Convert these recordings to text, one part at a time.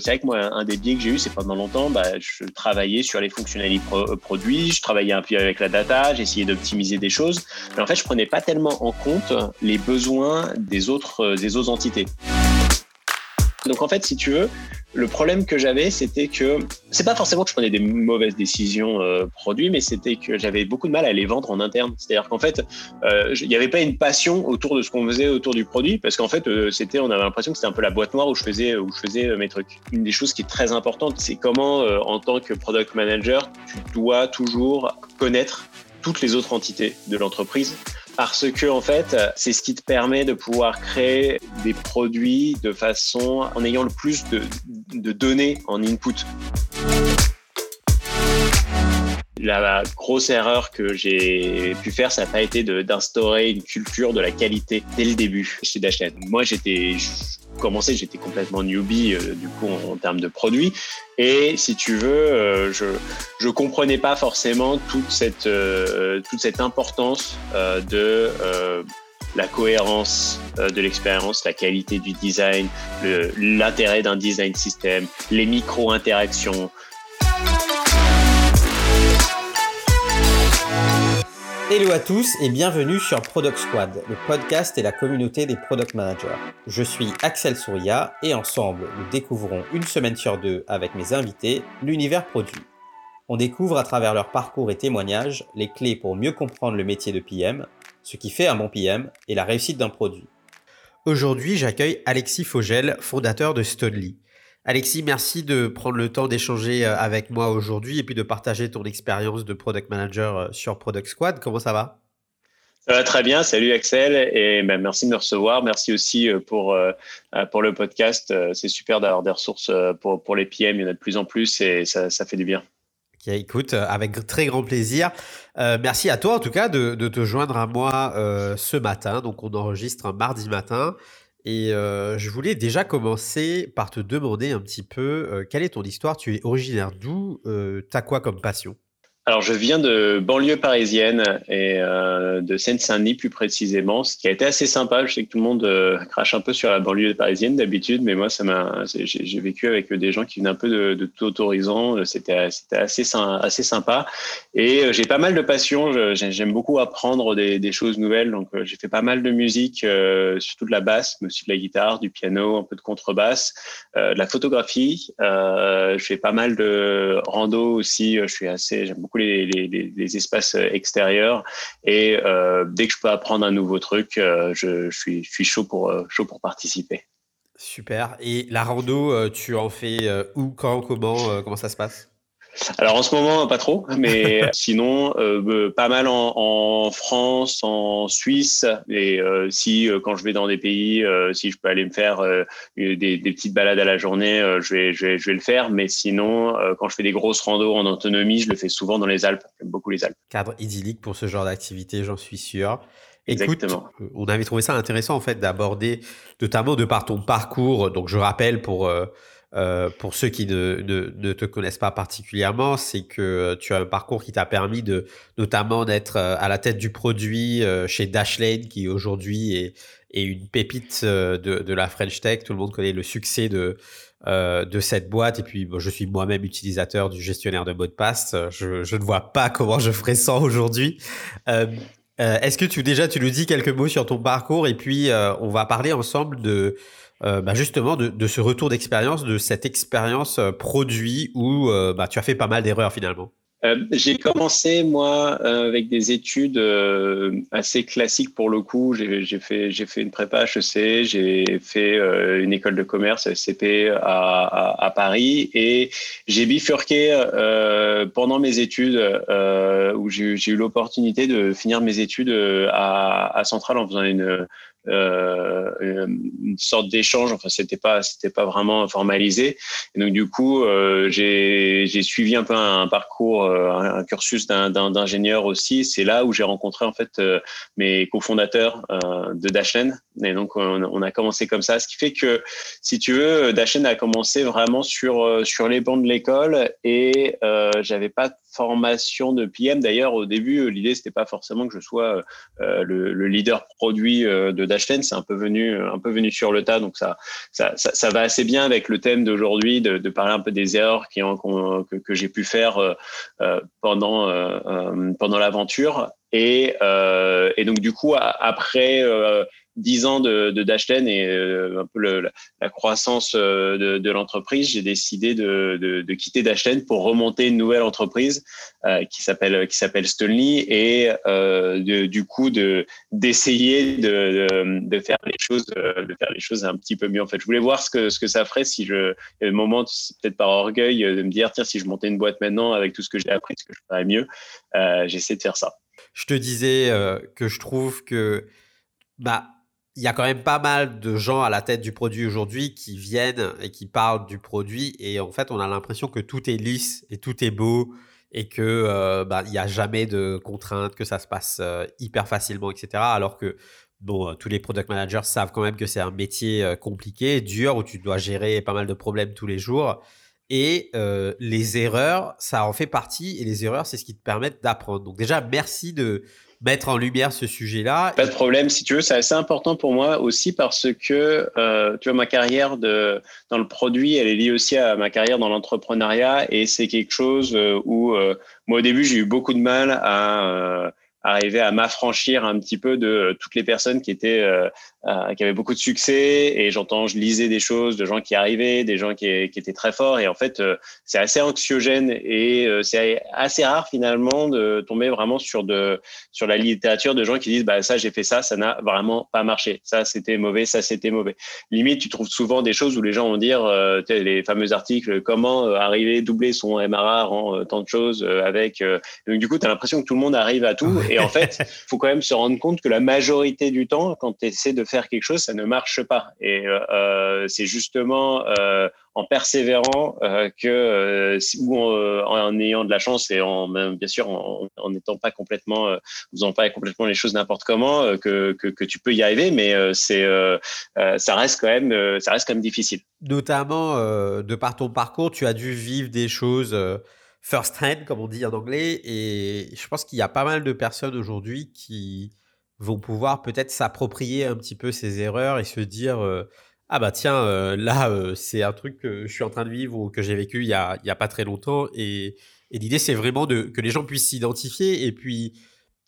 C'est vrai que moi, un des biais que j'ai eu, c'est pendant longtemps, bah, je travaillais sur les fonctionnalités produits, je travaillais un peu avec la data, j'essayais d'optimiser des choses, mais en fait, je prenais pas tellement en compte les besoins des autres, des autres entités. Donc en fait, si tu veux, le problème que j'avais, c'était que c'est pas forcément que je prenais des mauvaises décisions euh, produits, mais c'était que j'avais beaucoup de mal à les vendre en interne. C'est-à-dire qu'en fait, euh, il n'y avait pas une passion autour de ce qu'on faisait autour du produit, parce qu'en fait, euh, c'était, on avait l'impression que c'était un peu la boîte noire où je faisais, où je faisais mes trucs. Une des choses qui est très importante, c'est comment, en tant que product manager, tu dois toujours connaître toutes les autres entités de l'entreprise parce que en fait, c'est ce qui te permet de pouvoir créer des produits de façon en ayant le plus de, de données en input. La grosse erreur que j'ai pu faire, ça n'a pas été d'instaurer une culture de la qualité dès le début chez Dashlane. Moi, j'étais commencé, j'étais complètement newbie euh, du coup en, termes de produits. Et si tu veux, euh, je je comprenais pas forcément toute cette euh, toute cette importance de la cohérence de l'expérience, la qualité du design, l'intérêt d'un design système, les micro-interactions, Hello à tous et bienvenue sur Product Squad, le podcast et la communauté des product managers. Je suis Axel Souria et ensemble, nous découvrons une semaine sur deux avec mes invités l'univers produit. On découvre à travers leur parcours et témoignages les clés pour mieux comprendre le métier de PM, ce qui fait un bon PM et la réussite d'un produit. Aujourd'hui, j'accueille Alexis Fogel, fondateur de Studly. Alexis, merci de prendre le temps d'échanger euh, avec moi aujourd'hui et puis de partager ton expérience de product manager euh, sur Product Squad. Comment ça va? Ça va très bien. Salut Axel et ben, merci de me recevoir. Merci aussi euh, pour, pour le podcast. C'est super d'avoir des ressources pour, pour les PM. Il y en a de plus en plus et ça, ça fait du bien. Ok, écoute, avec très grand plaisir. merci à toi en tout cas de, de te joindre à moi ce matin. Donc on enregistre un mardi matin. Et je voulais déjà commencer par te demander un petit peu quelle est ton histoire, tu es originaire d'où, t'as quoi comme passion? Alors, je viens de banlieue parisienne et euh, de Seine-Saint-Denis plus précisément, ce qui a été assez sympa. Je sais que tout le monde euh, crache un peu sur la banlieue parisienne d'habitude, mais moi, j'ai vécu avec des gens qui venaient un peu de, tout autorisant. C'était, assez, sympa. Et euh, j'ai pas mal de passion. J'aime beaucoup apprendre des, des, choses nouvelles. Donc, j'ai fait pas mal de musique, surtout de la basse, mais aussi de la guitare, du piano, un peu de contrebasse, de la photographie. je fais pas mal de rando aussi. Je suis assez, j'aime beaucoup les, espaces extérieurs. Et euh, dès que je peux apprendre un nouveau truc, euh, je, suis, je suis chaud, pour, euh, chaud pour participer. Super. Et la rando, tu en fais où, quand, comment, comment ça se passe? Alors en ce moment, pas trop, mais sinon, euh, pas mal en, en, France, en Suisse. Et euh, si, euh, quand je vais dans des pays, si je peux aller me faire des, des, petites balades à la journée, je, vais, je, vais, je vais le faire. Mais sinon, quand je fais des grosses randos en autonomie, je le fais souvent dans les Alpes. J'aime beaucoup les Alpes. Cadre idyllique pour ce genre d'activité, j'en suis sûr. Écoute, on avait trouvé ça intéressant en fait d'aborder, notamment de par ton parcours. Donc je rappelle pour euh, pour ceux qui ne, te connaissent pas particulièrement, c'est que tu as un parcours qui t'a permis de notamment d'être euh, à la tête du produit euh, chez Dashlane, qui aujourd'hui est, une pépite de, la French Tech. Tout le monde connaît le succès de, cette boîte. Et puis, je suis moi-même utilisateur du gestionnaire de mots de passe. Je, ne vois pas comment je ferais ça aujourd'hui. Est-ce que tu déjà tu nous dis quelques mots sur ton parcours? Et puis on va parler ensemble de euh, bah justement de, ce retour d'expérience, de cette expérience euh, produit où euh, bah, tu as fait pas mal d'erreurs finalement. J'ai commencé moi avec des études assez classiques pour le coup. J'ai fait une prépa HEC, j'ai fait une école de commerce à, à Paris et j'ai bifurqué pendant mes études où j'ai eu l'opportunité de finir mes études à, à Centrale en faisant une euh, une sorte d'échange. Enfin, c'était pas, c'était pas vraiment formalisé. Et donc, du coup, euh, j'ai, suivi un peu un, parcours, euh, un, cursus d'ingénieur aussi. C'est là où j'ai rencontré en fait mes cofondateurs de Dashlane, Et donc, on, a commencé comme ça, ce qui fait que, si tu veux, Dashen a commencé vraiment sur, sur les bancs de l'école et euh, j'avais pas de formation de PM. D'ailleurs, au début, l'idée, c'était pas forcément que je sois le, leader produit de Dashen. C'est un peu venu, un peu venu sur le tas. Donc, ça, ça, ça, va assez bien avec le thème d'aujourd'hui, de, parler un peu des erreurs que, j'ai pu faire pendant, pendant l'aventure. Euh, et, donc, du coup, après euh, dix ans de, de Dashlane et euh, un peu la, croissance euh, de, l'entreprise, j'ai décidé de, de, quitter Dashlane pour remonter une nouvelle entreprise euh, qui s'appelle qui s'appelle Stonely et du coup de d'essayer de, faire les choses de faire les choses un petit peu mieux. En fait, je voulais voir ce que ce que ça ferait si je le moment peut-être par orgueil de me dire tiens si je montais une boîte maintenant avec tout ce que j'ai appris, ce que je ferais mieux. J'essaie de faire ça je te disais que je trouve que bah il y a quand même pas mal de gens à la tête du produit aujourd'hui qui viennent et qui parlent du produit et en fait on a l'impression que tout est lisse et tout est beau et que euh, bah, il n'y a jamais de contraintes, que ça se passe euh, hyper facilement, etc. Alors que bon, tous les product managers savent quand même que c'est un métier compliqué, dur, où tu dois gérer pas mal de problèmes tous les jours. Et les erreurs, ça en fait partie. Et les erreurs, c'est ce qui te permet d'apprendre. Donc déjà, merci de mettre en lumière ce sujet-là. Pas de problème, si tu veux. C'est assez important pour moi aussi parce que, tu vois, ma carrière de, dans le produit, elle est liée aussi à ma carrière dans l'entrepreneuriat. Et c'est quelque chose où, moi, au début, j'ai eu beaucoup de mal à arriver à m'affranchir un petit peu de toutes les personnes qui étaient euh, qui avait beaucoup de succès. Et j'entends, je lisais des choses de gens qui arrivaient, des gens qui, qui étaient très forts. Et en fait euh, c'est assez anxiogène et euh, c'est assez rare finalement de tomber vraiment sur de sur la littérature de gens qui disent bah ça j'ai fait ça, ça n'a vraiment pas marché, ça c'était mauvais, ça c'était mauvais. Limite tu trouves souvent des choses où les gens vont dire les fameux articles comment arriver doubler son MRR en tant de choses avec donc du coup tu as l'impression que tout le monde arrive à tout et en fait faut quand même se rendre compte que la majorité du temps quand tu essaies de faire quelque chose, ça ne marche pas. Et euh, euh, c'est justement euh, en persévérant que, ou en, ayant de la chance et en bien sûr en n'étant pas complètement, faisant pas complètement les choses n'importe comment, que, que, tu peux y arriver. Mais c'est, ça reste quand même, ça reste quand même difficile. Notamment de par ton parcours, tu as dû vivre des choses first hand, comme on dit en anglais. Et je pense qu'il y a pas mal de personnes aujourd'hui qui vont pouvoir peut-être s'approprier un petit peu ces erreurs et se dire euh, ah bah tiens euh, là euh, c'est un truc que je suis en train de vivre ou que j'ai vécu il y a, a pas très longtemps et, et l'idée c'est vraiment de que les gens puissent s'identifier et puis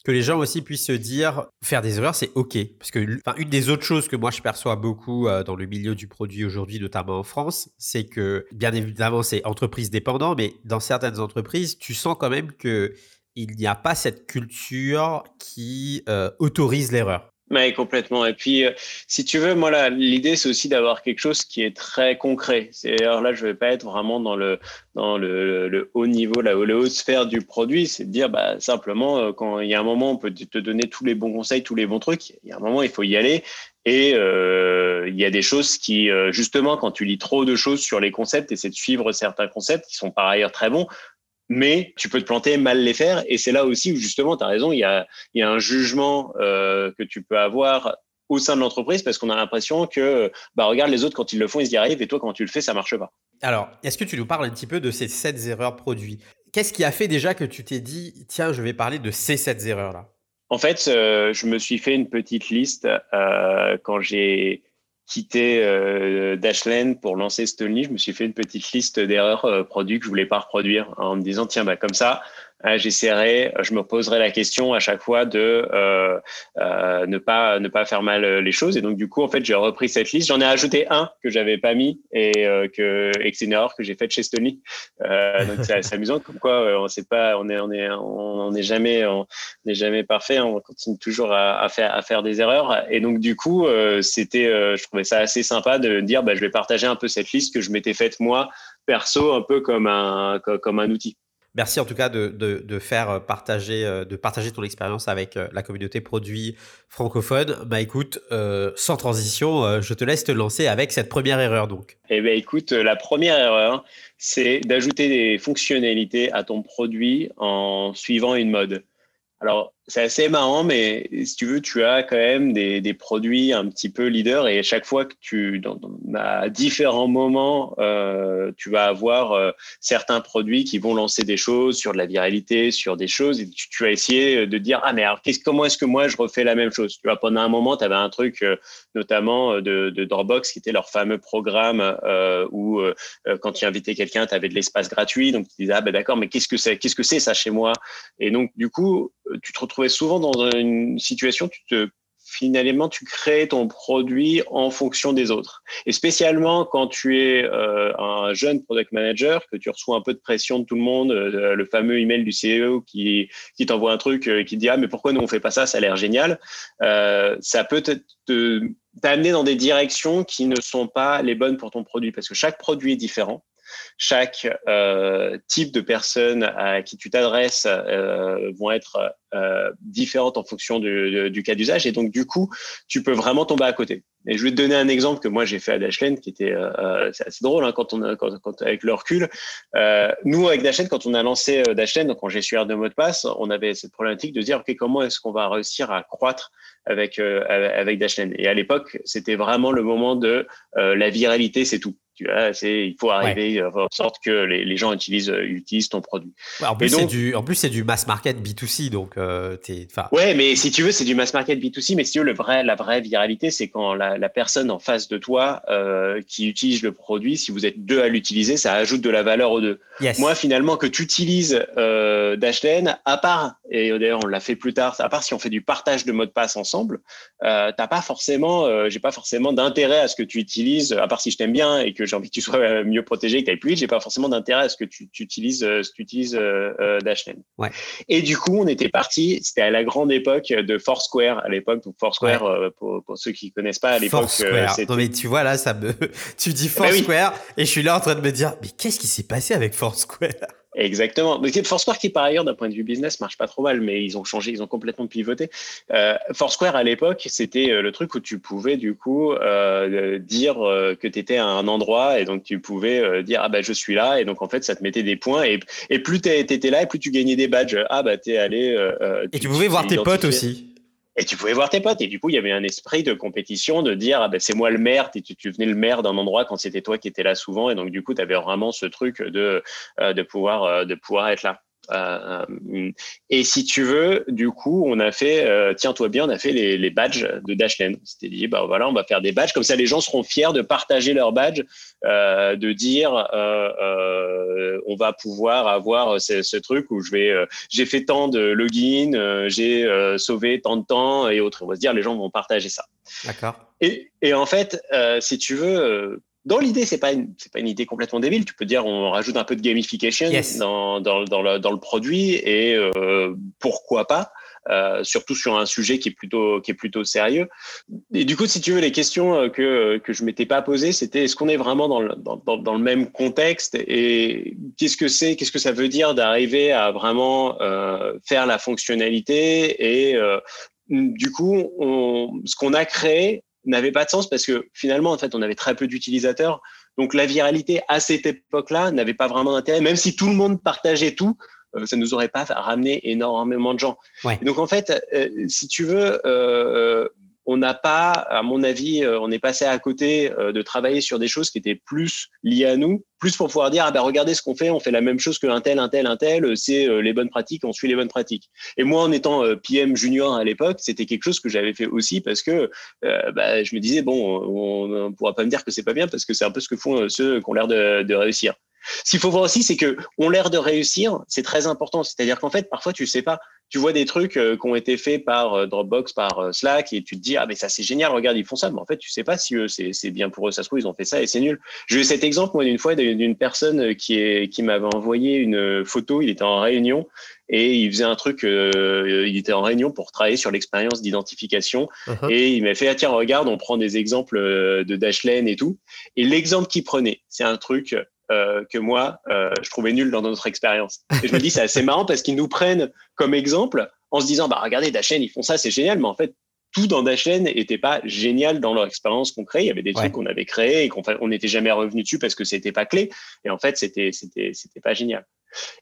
que les gens aussi puissent se dire faire des erreurs c'est ok parce que une des autres choses que moi je perçois beaucoup dans le milieu du produit aujourd'hui notamment en France c'est que bien évidemment c'est entreprise dépendant mais dans certaines entreprises tu sens quand même que il n'y a pas cette culture qui euh, autorise l'erreur. Oui, complètement. Et puis, euh, si tu veux, moi, l'idée, c'est aussi d'avoir quelque chose qui est très concret. C'est-à-dire, là, je ne vais pas être vraiment dans le, dans le, haut niveau, la, la haute sphère du produit. C'est de dire, bah, simplement, euh, quand il y a un moment, on peut te donner tous les bons conseils, tous les bons trucs. Il y a un moment, il faut y aller. Et il y a des choses qui, justement, quand tu lis trop de choses sur les concepts, essaie de suivre certains concepts qui sont par ailleurs très bons, mais tu peux te planter, mal les faire. Et c'est là aussi où justement, tu as raison, il y a, y a un jugement euh, que tu peux avoir au sein de l'entreprise parce qu'on a l'impression que, bah, regarde, les autres, quand ils le font, ils y arrivent et toi, quand tu le fais, ça marche pas. Alors, est-ce que tu nous parles un petit peu de ces sept erreurs produits? Qu'est-ce qui a fait déjà que tu t'es dit, tiens, je vais parler de ces sept erreurs-là? En fait, euh, je me suis fait une petite liste euh, quand j'ai quitté euh, Dashlane pour lancer Stonely, je me suis fait une petite liste d'erreurs euh, produits que je voulais pas reproduire en me disant tiens bah comme ça j'essaierai, je me poserai la question à chaque fois de euh, euh, ne pas ne pas faire mal les choses. Et donc du coup, en fait, j'ai repris cette liste. J'en ai ajouté un que j'avais pas mis et que et que c'est une erreur que j'ai faite chez Stony. donc c'est amusant comme quoi on sait pas, on est on est on n'est jamais on n'est jamais parfait. On continue toujours à, à, faire à faire des erreurs. Et donc du coup, c'était je trouvais ça assez sympa de dire bah, je vais partager un peu cette liste que je m'étais faite moi perso un peu comme un comme un outil. Merci en tout cas de, faire euh, partager, euh, de partager ton expérience avec euh, la communauté produit francophone. Bah écoute, sans transition, je te laisse te lancer avec cette première erreur donc. Eh bien écoute, la première erreur, c'est d'ajouter des fonctionnalités à ton produit en suivant une mode. Alors, c'est assez marrant, mais si tu veux, tu as quand même des, des produits un petit peu leaders et à chaque fois que tu, dans, à différents moments, euh, tu vas avoir euh, certains produits qui vont lancer des choses sur de la viralité, sur des choses et tu, vas essayer de dire ah mais alors comment est-ce que moi je refais la même chose? Tu vois, pendant un moment, tu avais un truc euh, notamment de, Dropbox qui était leur fameux programme euh, où quand tu invitais quelqu'un, tu avais de l'espace gratuit, donc tu disais ah ben d'accord, mais qu'est-ce que c'est? Qu'est-ce que c'est ça chez moi? Et donc du coup, tu te retrouves souvent dans une situation, tu te finalement, tu crées ton produit en fonction des autres. Et spécialement quand tu es euh, un jeune product manager, que tu reçois un peu de pression de tout le monde, euh, le fameux email du CEO qui, t'envoie un truc euh, qui te dit ah mais pourquoi nous on fait pas ça, ça a l'air génial. ça peut t'amener dans des directions qui ne sont pas les bonnes pour ton produit parce que chaque produit est différent. Chaque euh, type de personne à qui tu t'adresses euh, vont être euh, différentes en fonction du, cas d'usage. Et donc, du coup, tu peux vraiment tomber à côté. Et je vais te donner un exemple que moi j'ai fait à Dashlane, qui était assez drôle hein, quand on a, quand, avec le recul. nous avec Dashlane, quand on a lancé Dashlane, donc en gestionnaire de mot de passe, on avait cette problématique de dire ok comment est-ce qu'on va réussir à croître avec avec Dashlane. Et à l'époque, c'était vraiment le moment de la viralité, c'est tout c'est, il faut arriver à faire en sorte que les, gens utilisent, euh, utilisent ton produit. en, plus, c'est du, en plus, c'est du mass market B2C. Donc, euh, ouais, mais si tu veux, c'est du mass market B2C. Mais si tu veux, le vrai, la vraie viralité, c'est quand la, personne en face de toi euh, qui utilise le produit, si vous êtes deux à l'utiliser, ça ajoute de la valeur aux deux. Moi, finalement, que tu utilises euh, Dashlane, à part, et d'ailleurs, on l'a fait plus tard, à part si on fait du partage de mots de passe ensemble, euh, t'as pas forcément, euh, j'ai pas forcément d'intérêt à ce que tu utilises, à part si je t'aime bien et que j'ai envie que tu sois mieux protégé, que tu ailles plus vite, j'ai pas forcément d'intérêt à ce que tu, tu utilises, euh, ce que tu utilises Dashlane. Ouais. Et du coup, on était parti, c'était à la grande époque de Foursquare à l'époque, donc Foursquare, pour, pour, ceux qui connaissent pas à l'époque. Foursquare. non mais tu vois là, ça me, tu dis bah Foursquare et je suis là en train de me dire, mais qu'est-ce qui s'est passé avec Foursquare? Exactement. Foursquare qui par ailleurs d'un point de vue business marche pas trop mal, mais ils ont changé, ils ont complètement pivoté. Euh, Foursquare à l'époque, c'était euh, le truc où tu pouvais du coup euh, dire euh, que tu étais à un endroit et donc tu pouvais euh, dire ah bah je suis là et donc en fait ça te mettait des points et, et plus tu étais là et plus tu gagnais des badges. Ah bah t'es allé. et tu pouvais voir tes potes aussi. Et tu pouvais voir tes potes. Et du coup, il y avait un esprit de compétition, de dire, ah ben, c'est moi le maire, tu, venais le maire d'un endroit quand c'était toi qui étais là souvent. Et donc, du coup, tu avais vraiment ce truc de, euh, de, pouvoir, euh, de pouvoir être là. Euh, euh, et si tu veux, du coup, on a fait, euh, tiens-toi bien, on a fait les, les badges de Dashlane. C'était dit, bah voilà, on va faire des badges, comme ça les gens seront fiers de partager leurs badges, euh, de dire, euh, on va pouvoir avoir ce, ce truc où je vais, j'ai fait tant de login, j'ai sauvé tant de temps et autres. On va se dire, les gens vont partager ça. D'accord. Et, et, en fait, si tu veux, dans l'idée, c'est pas une, c'est pas une idée complètement débile. Tu peux dire, on rajoute un peu de gamification dans, dans, dans, le, dans, le, produit et euh, pourquoi pas. Euh, surtout sur un sujet qui est plutôt qui est plutôt sérieux. Et du coup, si tu veux, les questions euh, que que je m'étais pas posées, c'était est-ce qu'on est vraiment dans le dans, dans, le même contexte et qu'est-ce que c'est, qu'est-ce que ça veut dire d'arriver à vraiment euh, faire la fonctionnalité et du coup, on, ce qu'on a créé, n'avait pas de sens parce que finalement, en fait, on avait très peu d'utilisateurs. Donc la viralité à cette époque-là n'avait pas vraiment d'intérêt, même si tout le monde partageait tout. Euh, ça nous aurait pas ramené énormément de gens. donc en fait, euh, si tu veux, euh, on n'a pas, à mon avis, euh, on est passé à côté euh, de travailler sur des choses qui étaient plus liées à nous, plus pour pouvoir dire, ah ben regardez ce qu'on fait, on fait la même chose qu'un tel, un tel, un tel, c'est euh, les bonnes pratiques, on suit les bonnes pratiques. Et moi, en étant PM junior à l'époque, c'était quelque chose que j'avais fait aussi parce que bah, je me disais, bon, on ne pourra pas me dire que c'est pas bien parce que c'est un peu ce que font ceux qui ont l'air de, de réussir. Ce qu'il faut voir aussi, c'est que on l'air de réussir, c'est très important. C'est-à-dire qu'en fait, parfois, tu sais pas, tu vois des trucs euh, qui ont été faits par euh, Dropbox, par euh, Slack, et tu te dis ah mais ça c'est génial, regarde ils font ça, mais en fait tu sais pas si c'est bien pour eux, ça se trouve ils ont fait ça et c'est nul. J'ai eu cet exemple moi d'une fois d'une personne qui est qui m'avait envoyé une photo, il était en réunion et il faisait un truc, il était en réunion pour travailler sur l'expérience d'identification uh-huh. et il m'a fait ah tiens regarde on prend des exemples de Dashlane et tout et l'exemple qu'il prenait c'est un truc euh, que moi, euh, je trouvais nul dans notre expérience. Et je me dis, c'est assez marrant parce qu'ils nous prennent comme exemple en se disant, bah regardez, Dashen, ils font ça, c'est génial, mais en fait, tout dans Dashen n'était pas génial dans leur expérience qu'on crée. Il y avait des trucs qu'on avait créés et qu'on n'était jamais revenu dessus parce que c'était pas clé. Et en fait, c'était c'était c'était pas génial.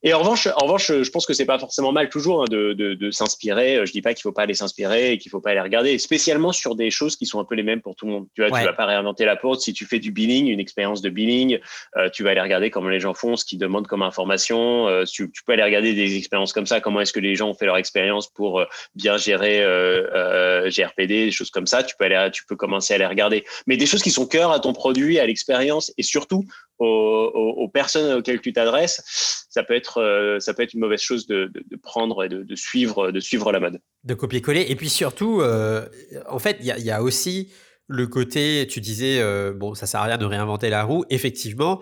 Et en revanche, en revanche, je pense que c'est pas forcément mal toujours hein, de, de, de s'inspirer. Je dis pas qu'il faut pas aller s'inspirer et qu'il faut pas aller regarder, spécialement sur des choses qui sont un peu les mêmes pour tout le monde. Tu vois, tu vas pas réinventer la porte. Si tu fais du billing, une expérience de billing, euh, tu vas aller regarder comment les gens font, ce qu'ils demandent comme information. Euh, tu, tu, peux aller regarder des expériences comme ça. Comment est-ce que les gens ont fait leur expérience pour euh, bien gérer euh, GRPD, des choses comme ça. Tu peux aller, tu peux commencer à les regarder. Mais des choses qui sont cœur à ton produit, à l'expérience et surtout aux, personnes auxquelles tu t'adresses, ça peut être euh, ça peut être une mauvaise chose de, prendre et de, suivre de suivre la mode. De copier-coller et puis surtout, euh, en fait, il y, a, aussi le côté, tu disais euh, bon, ça sert à rien de réinventer la roue. Effectivement,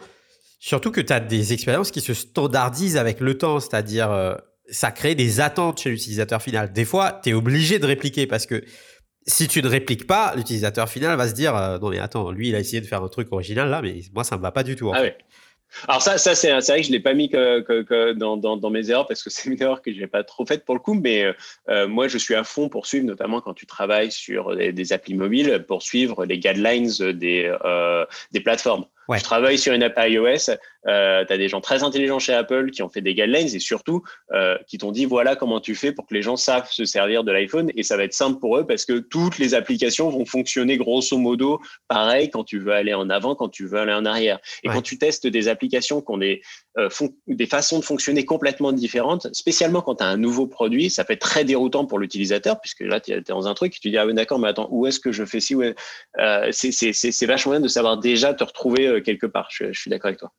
surtout que tu as des expériences qui se standardisent avec le temps, c'est-à-dire ça crée des attentes chez l'utilisateur final. Des fois, tu es obligé de répliquer parce que si tu ne répliques pas, l'utilisateur final va se dire euh, non mais attends, lui il a essayé de faire un truc original là, mais moi ça me va pas du tout. ah Alors ça, ça c'est vrai que je l'ai pas mis que, dans, dans, mes erreurs parce que c'est une erreur que je n'ai pas trop faite pour le coup, mais euh, euh, moi je suis à fond pour suivre, notamment quand tu travailles sur des, applis mobiles, pour suivre les guidelines des, des plateformes. Je travaille sur une app iOS, euh, tu as des gens très intelligents chez Apple qui ont fait des guidelines et surtout euh, qui t'ont dit voilà comment tu fais pour que les gens savent se servir de l'iPhone et ça va être simple pour eux parce que toutes les applications vont fonctionner grosso modo pareil quand tu veux aller en avant, quand tu veux aller en arrière. Et quand tu testes des applications qui ont des, euh, des façons de fonctionner complètement différentes, spécialement quand tu as un nouveau produit, ça peut être très déroutant pour l'utilisateur puisque là tu es dans un truc et tu dis ah d'accord mais attends où est-ce que je fais ci euh, c'est vachement bien de savoir déjà te retrouver quelque part. Je, suis d'accord avec toi.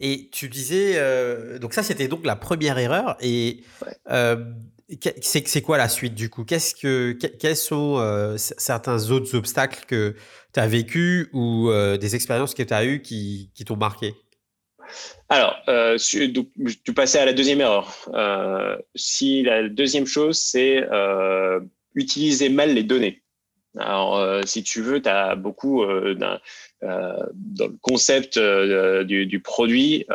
Et tu disais, euh, donc ça c'était donc la première erreur. Et euh, c'est quoi la suite du coup? Qu'est-ce que, Quels sont certains autres obstacles que tu as vécu ou des expériences que tu as eues qui, qui t'ont marqué? Alors, tu passais à la deuxième erreur. si la deuxième chose, c'est utiliser mal les données. Alors, euh, si tu veux, tu as beaucoup euh, euh, dans le concept du, du, produit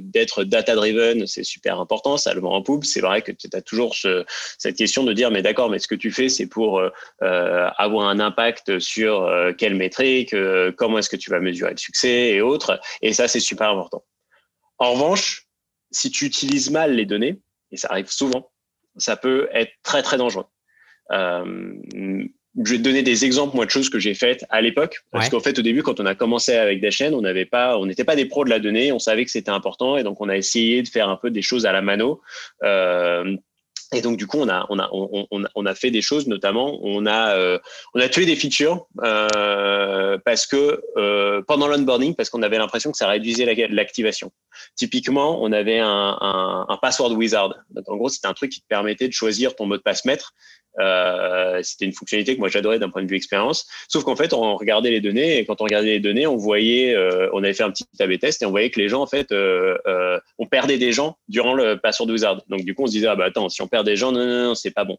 d'être data-driven, c'est super important, ça le vend en poupe. C'est vrai que tu as toujours ce, cette question de dire, mais d'accord, mais ce que tu fais, c'est pour avoir un impact sur quelle métrique, comment est-ce que tu vas mesurer le succès et autres. Et ça, c'est super important. En revanche, si tu utilises mal les données, et ça arrive souvent, ça peut être très, très dangereux. Euh, je vais te donner des exemples moi de choses que j'ai faites à l'époque. Parce qu'en fait au début quand on a commencé avec chaînes on n'avait pas on n'était pas des pros de la donnée on savait que c'était important et donc on a essayé de faire un peu des choses à la mano. Euh, et donc du coup on a on a on, on, a fait des choses notamment on a euh, on a tué des features euh, parce que euh, pendant l'onboarding parce qu'on avait l'impression que ça réduisait l'activation. Typiquement on avait un, un, un password wizard. Donc en gros c'était un truc qui te permettait de choisir ton mot de passe maître euh, c'était une fonctionnalité que moi j'adorais d'un point de vue expérience. Sauf qu'en fait, on regardait les données et quand on regardait les données, on voyait, euh, on avait fait un petit A/B test et on voyait que les gens en fait, euh, euh, on perdait des gens durant le password wizard. Donc du coup, on se disait ah bah attends, si on perd des gens, non non non, c'est pas bon.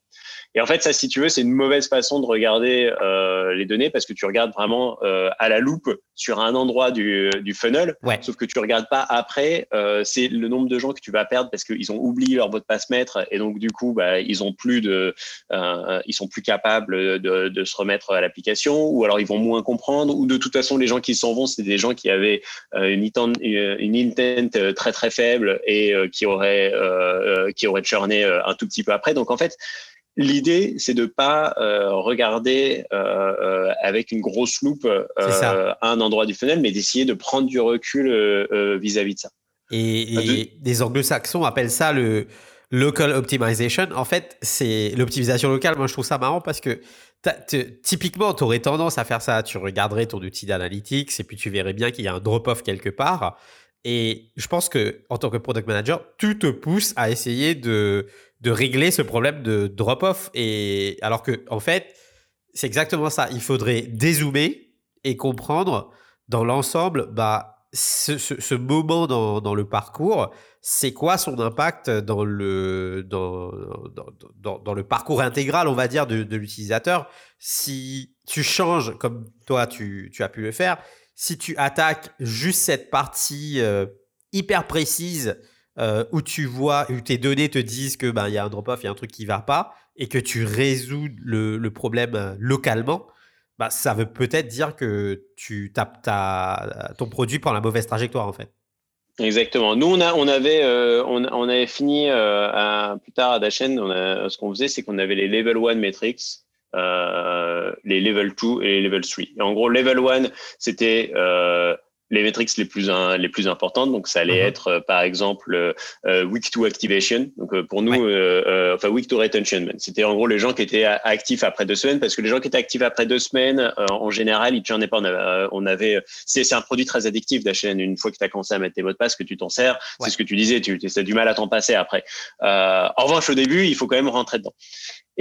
Et en fait, ça, si tu veux, c'est une mauvaise façon de regarder euh, les données parce que tu regardes vraiment euh, à la loupe sur un endroit du, du funnel. Sauf que tu regardes pas après, euh, c'est le nombre de gens que tu vas perdre parce qu'ils ont oublié leur mot de passe maître et donc du coup, bah, ils ont plus de, euh, ils sont plus capables de, de se remettre à l'application ou alors ils vont moins comprendre ou de toute façon, les gens qui s'en vont, c'est des gens qui avaient euh, une intent, une intent très très faible et qui auraient qui auraient churné un tout petit peu après. Donc en fait L'idée, c'est de pas euh, regarder euh, euh, avec une grosse loupe un endroit du funnel, mais d'essayer de prendre du recul vis-à-vis de ça. Et, les anglo-saxons appellent ça le local optimization. En fait, c'est l'optimisation locale. Moi, je trouve ça marrant parce que typiquement, tu aurais tendance à faire ça. Tu regarderais ton outil d'analytics et puis tu verrais bien qu'il y a un drop-off quelque part. Et je pense que en tant que product manager, tout te pousse à essayer de de régler ce problème de drop-off. Et alors que, en fait, c'est exactement ça. Il faudrait dézoomer et comprendre dans l'ensemble, bah, ce, moment dans, le parcours, c'est quoi son impact dans le, parcours intégral, on va dire, de, l'utilisateur? Si tu changes, comme toi, tu, as pu le faire, si tu attaques juste cette partie euh, hyper précise euh, où tu vois, où tes données te disent que ben y a un drop-off, il y a un truc qui va pas, et que tu résous le, problème euh, localement, bah, ça veut peut-être dire que tu tapes ta, ton produit pour la mauvaise trajectoire en fait. Exactement. Nous, on, a, on, avait, euh, on, avait fini euh, plus tard à Dashen, on ce qu'on faisait, c'est qu'on avait les level 1 metrics, euh, les level 2 et les level 3. Et en gros, level 1, c'était les métriques les plus les plus importantes. Donc ça allait mhm. être euh, par exemple euh, euh, week to activation. Donc pour nous, enfin week to retention. C'était en gros les gens qui étaient actifs après deux semaines parce que les gens qui étaient actifs après deux semaines, en général, ils ne pas. On avait, on avait c'est un produit très addictif d'HN. Une fois que tu as commencé à mettre tes mots de passe, que tu t'en sers, c'est ce que tu disais. Tu as du mal à t'en passer après. en revanche, au début, il faut quand même rentrer dedans.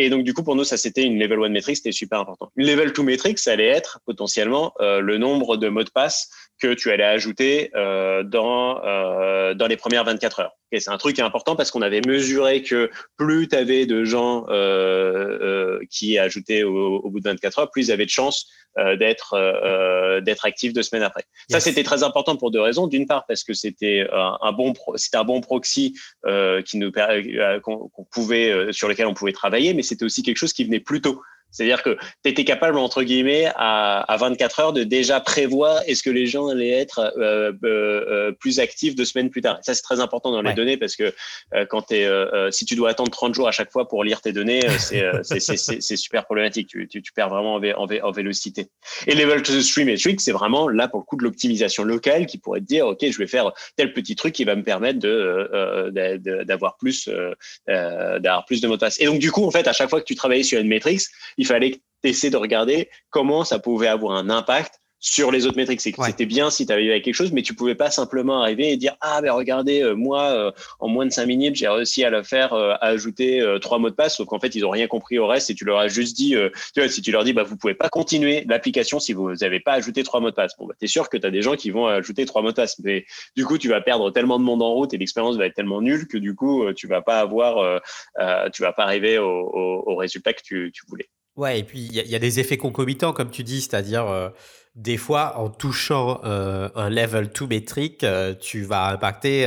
Et donc, du coup, pour nous, ça, c'était une level 1 metric, c'était super important. Une level 2 metric, ça allait être potentiellement le nombre de mots de passe que tu allais ajouter euh, dans, euh, dans les premières 24 heures. Et c'est un truc important parce qu'on avait mesuré que plus tu avais de gens euh, euh, qui ajoutaient au, au, bout de 24 heures, plus ils avaient de chances euh, d'être euh, d'être actifs deux semaines après. Ça, c'était très important pour deux raisons. D'une part, parce que c'était un, un, bon c'était un bon proxy qui nous qu'on pouvait sur lequel on pouvait travailler, mais c'était aussi quelque chose qui venait plus tôt. C'est-à-dire que tu étais capable, entre guillemets, à, à, 24 heures de déjà prévoir est-ce que les gens allaient être euh, euh, euh, plus actifs deux semaines plus tard. ça, c'est très important dans les données parce que euh, quand es, si tu dois attendre 30 jours à chaque fois pour lire tes données, c'est super problématique. Tu, tu, tu, perds vraiment en, en, en vélocité. Et Level to Stream Metric, c'est vraiment là pour le coup de l'optimisation locale qui pourrait te dire, OK, je vais faire tel petit truc qui va me permettre de d'avoir plus, d'avoir plus de mots de passe. Et donc, du coup, en fait, à chaque fois que tu travaillais sur une matrix, il fallait essayer de regarder comment ça pouvait avoir un impact sur les autres métriques. Que c'était bien si tu avais avec quelque chose, mais tu pouvais pas simplement arriver et dire ah ben regardez euh, moi euh, en moins de cinq minutes j'ai réussi à le faire euh, à ajouter trois mots de passe, sauf qu'en fait ils ont rien compris au reste et tu leur as juste dit tu vois si tu leur dis bah vous pouvez pas continuer l'application si vous n'avez pas ajouté trois mots de passe. Bon bah t'es sûr que tu as des gens qui vont ajouter trois mots de passe, mais du coup tu vas perdre tellement de monde en route et l'expérience va être tellement nulle que du coup tu vas pas avoir tu vas pas arriver au, au, au résultat que tu, tu voulais. Ouais, et puis il y, a des effets concomitants, comme tu dis, c'est-à-dire euh, des fois, en touchant euh, un level 2 métrique, euh, tu vas impacter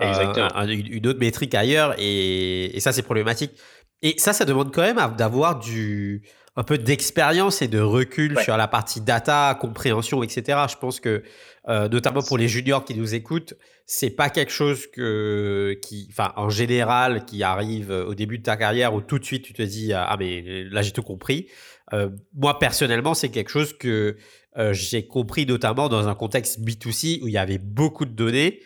une autre métrique ailleurs, et, ça, c'est problématique. Et ça, ça demande quand même d'avoir du un peu d'expérience et de recul sur la partie data, compréhension, etc. Je pense que, notamment pour les juniors qui nous écoutent, c'est pas quelque chose que, qui, enfin, en général, qui arrive au début de ta carrière où tout de suite tu te dis ah mais là j'ai tout compris. Euh, moi personnellement, c'est quelque chose que euh, j'ai compris notamment dans un contexte B2C où il y avait beaucoup de données.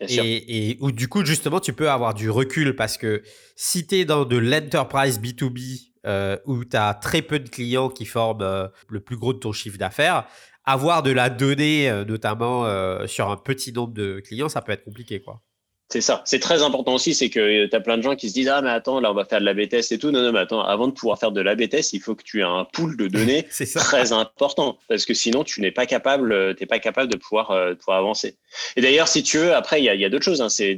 Et, et, où du coup, justement, tu peux avoir du recul parce que si tu es dans de l'enterprise B2B euh, où tu as très peu de clients qui forment le plus gros de ton chiffre d'affaires, avoir de la donnée, euh, notamment euh, sur un petit nombre de clients, ça peut être compliqué, quoi. C'est ça. C'est très important aussi, c'est que tu as plein de gens qui se disent Ah, mais attends, là, on va faire de la BTS et tout. Non, non, mais attends, avant de pouvoir faire de la BTS, il faut que tu aies un pool de données très important parce que sinon, tu n'es pas capable, t'es pas capable de pouvoir, euh, pouvoir avancer. Et d'ailleurs, si tu veux, après, il y a, y a d'autres choses. Hein. C'est,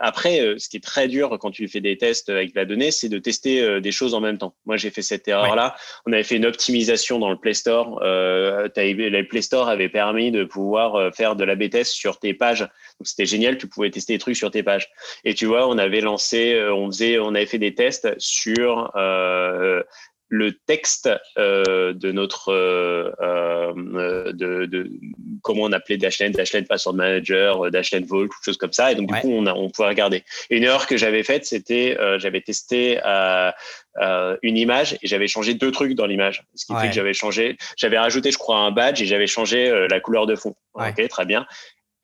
après, euh, ce qui est très dur quand tu fais des tests avec la donnée, c'est de tester euh, des choses en même temps. Moi, j'ai fait cette erreur-là. On avait fait une optimisation dans le Play Store. Euh, le Play Store avait permis de pouvoir faire de la BTS sur tes pages. Donc, c'était génial. Tu pouvais tester des trucs sur tes pages. Et tu vois, on avait lancé, euh, on faisait, on avait fait des tests sur euh, le texte euh, de notre euh, de, de, comment on appelait Dashlane, Dashlane Password Manager, Dashlane Vault, quelque chose comme ça. Et donc du coup, on, a, on pouvait regarder. Et une erreur que j'avais faite, c'était j'avais testé une image et j'avais changé deux trucs dans l'image. Ce qui fait que j'avais changé, j'avais rajouté, je crois, un badge et j'avais changé la couleur de fond. Ok, très bien.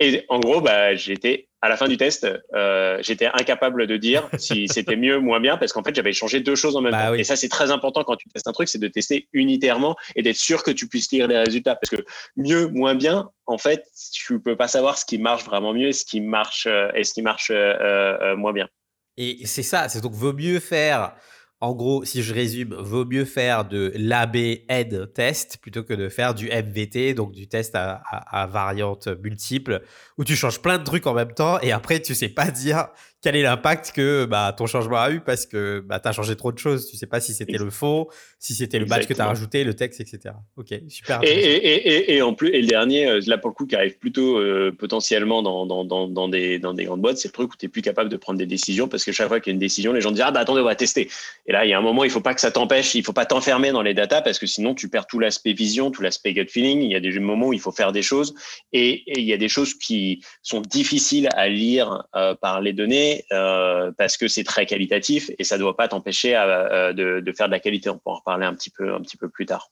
Et en gros, bah, j'étais à la fin du test, euh, j'étais incapable de dire si c'était mieux ou moins bien parce qu'en fait, j'avais changé deux choses en même bah temps. Et ça, c'est très important quand tu testes un truc, c'est de tester unitairement et d'être sûr que tu puisses lire les résultats. Parce que mieux, moins bien, en fait, tu peux pas savoir ce qui marche vraiment mieux et ce qui marche euh, et ce qui marche euh, moins bien. Et c'est ça, c'est donc vaut mieux faire en gros, si je résume, vaut mieux faire de l'AB aid test plutôt que de faire du MVT, donc du test à, variantes multiples, où tu changes plein de trucs en même temps et après tu sais pas dire quel est l'impact que bah, ton changement a eu? Parce que bah, tu as changé trop de choses. Tu sais pas si c'était le fond, si c'était le badge que tu as rajouté, le texte, etc. Ok, super. Et, et, et, en plus, et le dernier, euh, là pour le coup, qui arrive plutôt euh, potentiellement dans, dans, dans, dans, des, dans des grandes boîtes, c'est le truc où tu n'es plus capable de prendre des décisions parce que chaque fois qu'il y a une décision, les gens disent Ah bah attendez, on va tester. Et là, il y a un moment, il faut pas que ça t'empêche, il faut pas t'enfermer dans les datas parce que sinon tu perds tout l'aspect vision, tout l'aspect gut feeling. Il y a des moments où il faut faire des choses et, il y a des choses qui sont difficiles à lire euh, par les données. Euh, parce que c'est très qualitatif et ça ne doit pas t'empêcher euh, de, de, faire de la qualité. On pourra en reparler un petit peu, un petit peu plus tard.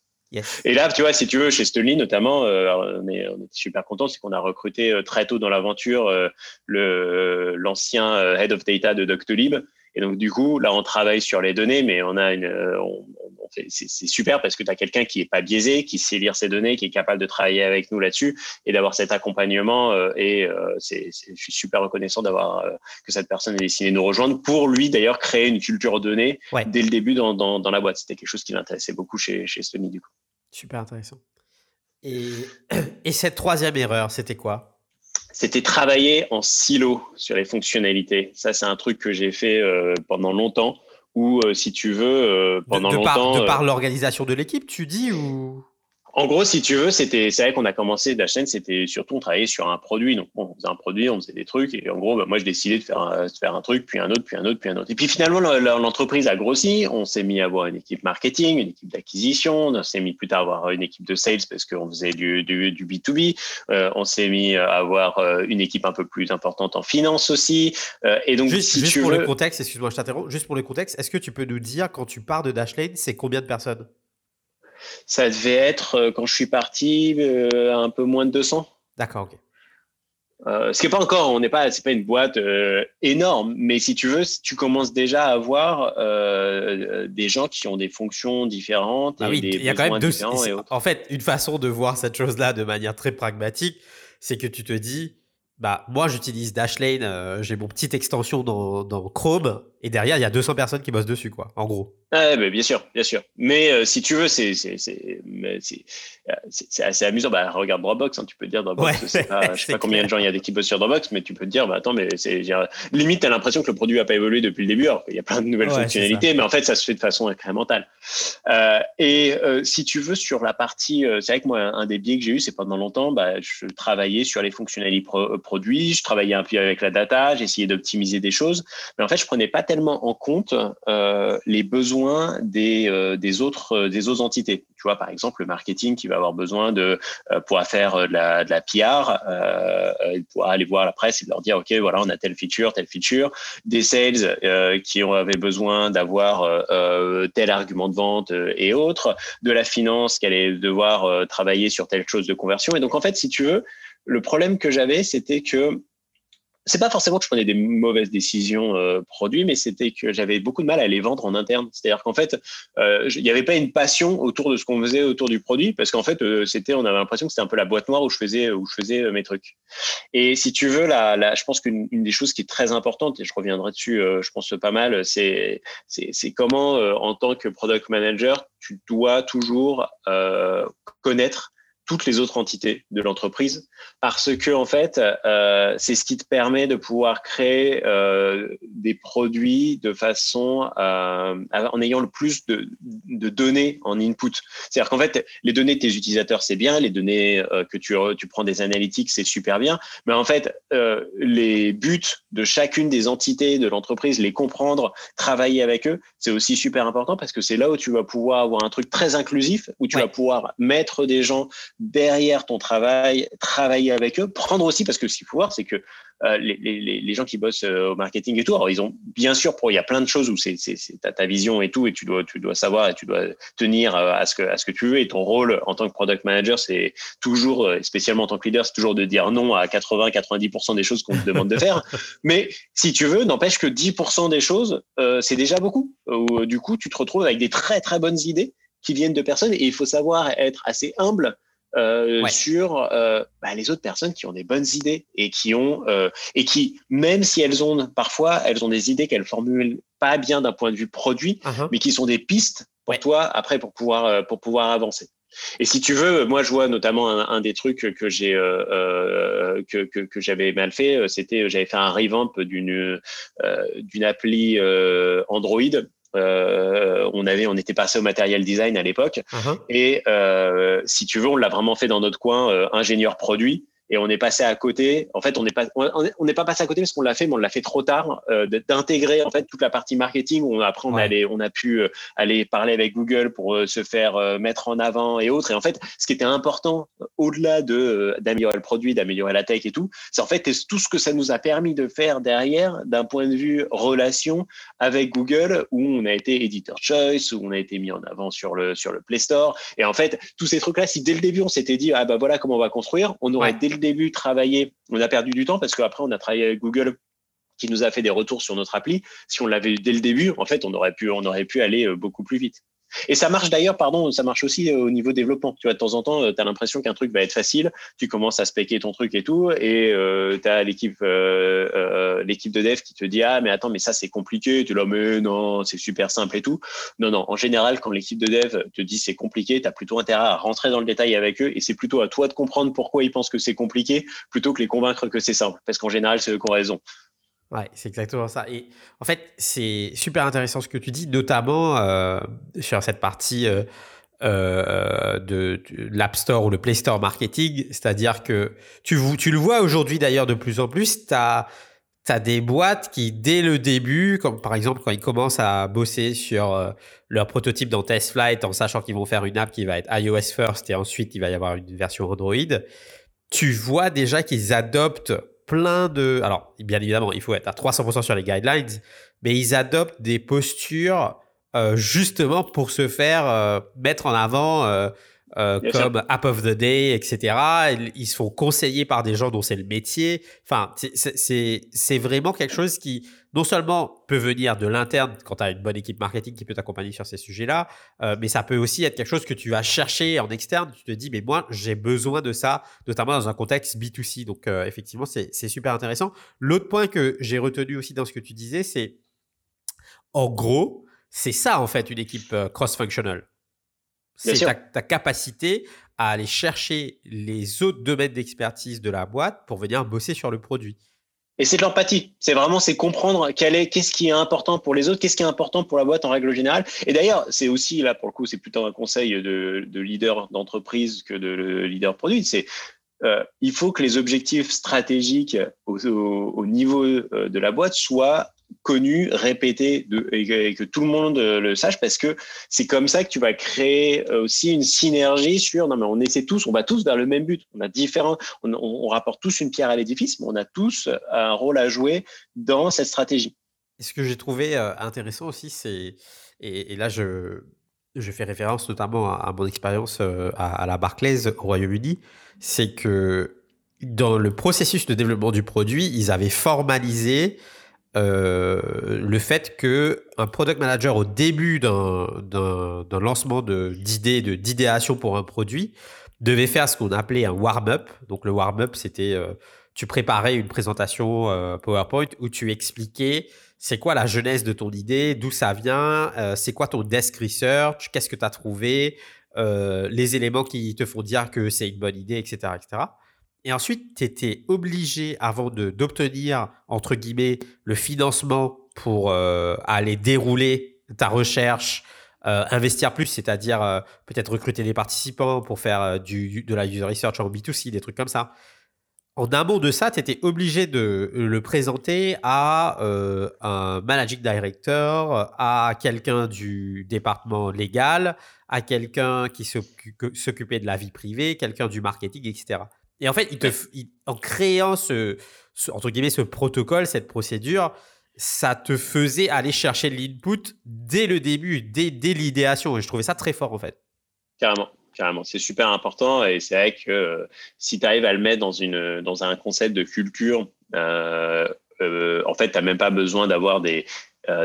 Et là, tu vois, si tu veux, chez Stolly notamment, euh, on, est, on est super content, c'est qu'on a recruté euh, très tôt dans l'aventure le l'ancien head of data de Doctolib, et donc, du coup, là, on travaille sur les données, mais on a une, euh, on, c'est super parce que tu as quelqu'un qui est pas biaisé, qui sait lire ses données, qui est capable de travailler avec nous là-dessus et d'avoir cet accompagnement. Euh, et euh, c'est, je suis super reconnaissant d'avoir que cette personne ait décidé de nous rejoindre pour lui d'ailleurs créer une culture donnée dès le début dans, dans, dans la boîte. C'était quelque chose qui l'intéressait beaucoup chez, chez Sony du coup. Super intéressant. Et, et cette troisième erreur, c'était quoi? C'était travailler en silo sur les fonctionnalités. Ça, c'est un truc que j'ai fait euh, pendant longtemps. Ou euh, si tu veux, euh, pendant longtemps. de par l'organisation de l'équipe, tu dis ou? En gros, si tu veux, c'était, c'est vrai qu'on a commencé Dashen, c'était surtout on travaillait sur un produit. Donc, on faisait un produit, on faisait des trucs. Et en gros, bah, moi, je décidais de faire, un, de faire un truc, puis un autre, puis un autre, puis un autre. Et puis finalement, l'entreprise a grossi. On s'est mis à avoir une équipe marketing, une équipe d'acquisition. On s'est mis plus tard à avoir une équipe de sales parce qu'on faisait du, du, du B2B. Euh, on s'est mis à avoir euh, une équipe un peu plus importante en finance aussi. Euh, et donc, juste, si juste pour le contexte, excuse-moi, je t'interromps. Juste pour le contexte, est-ce que tu peux nous dire quand tu pars de Dashlane, c'est combien de personnes? Ça devait être, euh, quand je suis parti, euh, un peu moins de 200. D'accord, ok. Euh, ce qui n'est pas encore, on n'est pas, c'est pas une boîte énorme, mais si tu veux, tu commences déjà à avoir des gens qui ont des fonctions différentes ah oui, il y a quand même deux. En fait, une façon de voir cette chose-là de manière très pragmatique, c'est que tu te dis, bah moi j'utilise Dashlane, j'ai mon petite extension dans, dans Chrome, et derrière, il y a 200 personnes qui bossent dessus, quoi, en gros. Ah, bah, bien sûr, bien sûr. Mais euh, si tu veux, c'est assez amusant. Bah, regarde Dropbox, hein, tu peux dire Dropbox. Ouais, pas, je sais pas combien de gens il y a qui bossent sur Dropbox, mais tu peux te dire, bah, attends, mais c'est limite, tu as l'impression que le produit n'a pas évolué depuis le début. Alors il y a plein de nouvelles fonctionnalités, mais en fait, ça se fait de façon incrémentale. Euh, et euh, si tu veux, sur la partie, c'est vrai que moi, un des biais que j'ai eu, c'est pendant longtemps, bah, je travaillais sur les fonctionnalités produits, je travaillais un peu avec la data, j'essayais d'optimiser des choses, mais en fait, je prenais pas tellement en compte euh, les besoins des, euh, des, autres, euh, des autres entités. Tu vois, par exemple, le marketing qui va avoir besoin de pouvoir faire de la, de la PR, il pourra aller voir la presse et leur dire, OK, voilà, on a telle feature, telle feature. Des sales qui avaient besoin d'avoir tel argument de vente et autres. De la finance qui allait devoir travailler sur telle chose de conversion. Et donc, en fait, si tu veux, le problème que j'avais, c'était que c'est pas forcément que je prenais des mauvaises décisions euh, produits, mais c'était que j'avais beaucoup de mal à les vendre en interne. C'est-à-dire qu'en fait, euh, il n'y avait pas une passion autour de ce qu'on faisait autour du produit, parce qu'en fait, euh, c'était, on avait l'impression que c'était un peu la boîte noire où je faisais, où je faisais euh, mes trucs. Et si tu veux, là, là je pense qu'une des choses qui est très importante, et je reviendrai dessus, je pense pas mal, c'est, c'est, comment, en tant que product manager, tu dois toujours connaître toutes les autres entités de l'entreprise parce que en fait euh, c'est ce qui te permet de pouvoir créer euh, des produits de façon euh, en ayant le plus de, de données en input. C'est-à-dire qu'en fait les données de tes utilisateurs c'est bien. Les données que tu, tu prends des analytiques c'est super bien. Mais en fait les buts de chacune des entités de l'entreprise les comprendre travailler avec eux c'est aussi super important parce que c'est là où tu vas pouvoir avoir un truc très inclusif où tu vas pouvoir mettre des gens derrière ton travail, travailler avec eux, prendre aussi, parce que ce qu'il faut voir, c'est que euh, les, les, les, gens qui bossent euh, au marketing et tout, alors ils ont bien sûr, pour il y a plein de choses où c'est ta, ta vision et tout, et tu dois, tu dois savoir et tu dois tenir euh, à ce que, à ce que tu veux. Et ton rôle en tant que product manager, c'est toujours, spécialement en tant que leader, c'est toujours de dire non à 80-90% des choses qu'on te demande de faire. Mais si tu veux, n'empêche que 10% des choses, c'est déjà beaucoup. du coup, tu te retrouves avec des très très bonnes idées qui viennent de personnes et il faut savoir être assez humble euh, sur euh, bah, les autres personnes qui ont des bonnes idées et qui ont euh, et qui même si elles ont parfois elles ont des idées qu'elles formulent pas bien d'un point de vue produit uh-huh. mais qui sont des pistes pour toi après pour pouvoir pour pouvoir avancer Et si tu veux, moi je vois notamment un, des trucs que j'ai euh, euh, que, que, j'avais mal fait, c'était j'avais fait un revamp d'une d'une appli Android. On avait, on était passé au matériel design à l'époque, uh-huh. et si tu veux, on l'a vraiment fait dans notre coin ingénieur produit et on est passé à côté. En fait, on n'est pas on n'est pas passé à côté parce qu'on l'a fait, mais on l'a fait trop tard euh, d'intégrer en fait toute la partie marketing. Où on, après on allait, on a pu euh, aller parler avec Google pour euh, se faire euh, mettre en avant et autres. Et en fait, ce qui était important au-delà de d'améliorer le produit, d'améliorer la tech et tout, c'est en fait tout ce que ça nous a permis de faire derrière d'un point de vue relation avec Google, où on a été editor choice, où on a été mis en avant sur le sur le Play Store. Et en fait, tous ces trucs-là, si dès le début on s'était dit ah bah voilà comment on va construire, on aurait dès le début travaillé, on a perdu du temps parce qu'après, on a travaillé avec Google qui nous a fait des retours sur notre appli. Si on l'avait eu dès le début, en fait, on aurait pu, on aurait pu aller euh, beaucoup plus vite. Et ça marche d'ailleurs, pardon, ça marche aussi euh, au niveau développement. Tu vois, de temps en temps, euh, tu as l'impression qu'un truc va être facile, tu commences à spéquer ton truc et tout, et euh, tu as l'équipe euh, l'équipe de dev qui te dit Ah, mais attends, mais ça c'est compliqué. Tu dis Mais non, c'est super simple et tout. Non, non, en général, quand l'équipe de dev te dit c'est compliqué, tu as plutôt intérêt à rentrer dans le détail avec eux, et c'est plutôt à toi de comprendre pourquoi ils pensent que c'est compliqué, plutôt que les convaincre que c'est simple, parce qu'en général, c'est eux qui ont raison. Ouais, c'est exactement ça. Et en fait, c'est super intéressant ce que tu dis, notamment euh, sur cette partie euh, euh, de, l'App Store ou le Play Store marketing. C'est-à-dire que tu, le vois aujourd'hui d'ailleurs de plus en plus, tu as, as, des boîtes qui, dès le début, comme par exemple quand ils commencent à bosser sur leur prototype dans TestFlight en sachant qu'ils vont faire une app qui va être iOS first et ensuite il va y avoir une version Android, tu vois déjà qu'ils adoptent plein de... Alors, bien évidemment, il faut être à 300% sur les guidelines, mais ils adoptent des postures euh, justement pour se faire euh, mettre en avant euh, comme App of the Day, etc. Ils se font conseiller par des gens dont c'est le métier. Enfin, c'est vraiment quelque chose qui non seulement peut venir de l'interne quand tu as une bonne équipe marketing qui peut t'accompagner sur ces sujets-là, euh, mais ça peut aussi être quelque chose que tu vas chercher en externe. Tu te dis, mais moi, j'ai besoin de ça, notamment dans un contexte B2C. Donc, euh, effectivement, c'est super intéressant. L'autre point que j'ai retenu aussi dans ce que tu disais, c'est en gros, c'est ça, en fait, une équipe euh, cross-functional. C'est ta, ta, capacité à aller chercher les autres domaines d'expertise de la boîte pour venir bosser sur le produit. Et c'est de l'empathie. C'est vraiment, c'est comprendre quel est, qu'est-ce qui est important pour les autres, qu'est-ce qui est important pour la boîte en règle générale. Et d'ailleurs, c'est aussi, là, pour le coup, c'est plutôt un conseil de, de leader d'entreprise que de leader produit. C'est, euh, il faut que les objectifs stratégiques au, au, niveau euh, de la boîte soient connu, répété et, que, tout le monde euh, le sache parce que c'est comme ça que tu vas créer euh, aussi une synergie sur non mais on essaie tous, on va tous vers le même but. On a différents, on, rapporte tous une pierre à l'édifice, mais on a tous un rôle à jouer dans cette stratégie. Et ce que j'ai trouvé euh, intéressant aussi, c'est et, là je je fais référence notamment à, mon expérience à, la Barclays au Royaume-Uni, c'est que dans le processus de développement du produit, ils avaient formalisé euh, le fait que un product manager au début d'un lancement d'idées, d'idéation pour un produit, devait faire ce qu'on appelait un warm-up. Donc le warm-up, c'était euh, tu préparais une présentation euh, PowerPoint où tu expliquais c'est quoi la genèse de ton idée, d'où ça vient, c'est quoi ton desk research, qu'est-ce que tu as trouvé, les éléments qui te font dire que c'est une bonne idée, etc. etc. Et ensuite, tu étais obligé, avant d'obtenir, entre guillemets, le financement pour euh, aller dérouler ta recherche, euh, investir plus, c'est-à-dire euh, peut-être recruter des participants pour faire du, de la user research en B2C, des trucs comme ça. En amont de ça, tu étais obligé de le présenter à un managing director, à quelqu'un du département légal, à quelqu'un qui s'occupait de la vie privée, quelqu'un du marketing, etc. Et en fait, il te, en créant ce, entre guillemets, ce protocole, cette procédure, ça te faisait aller chercher l'input dès le début, dès, dès l'idéation. Et je trouvais ça très fort, en fait. Carrément. Carrément, c'est super important et c'est vrai que euh, si tu arrives à le mettre dans, une, dans un concept de culture, euh, euh, en fait, tu n'as même pas besoin d'avoir des,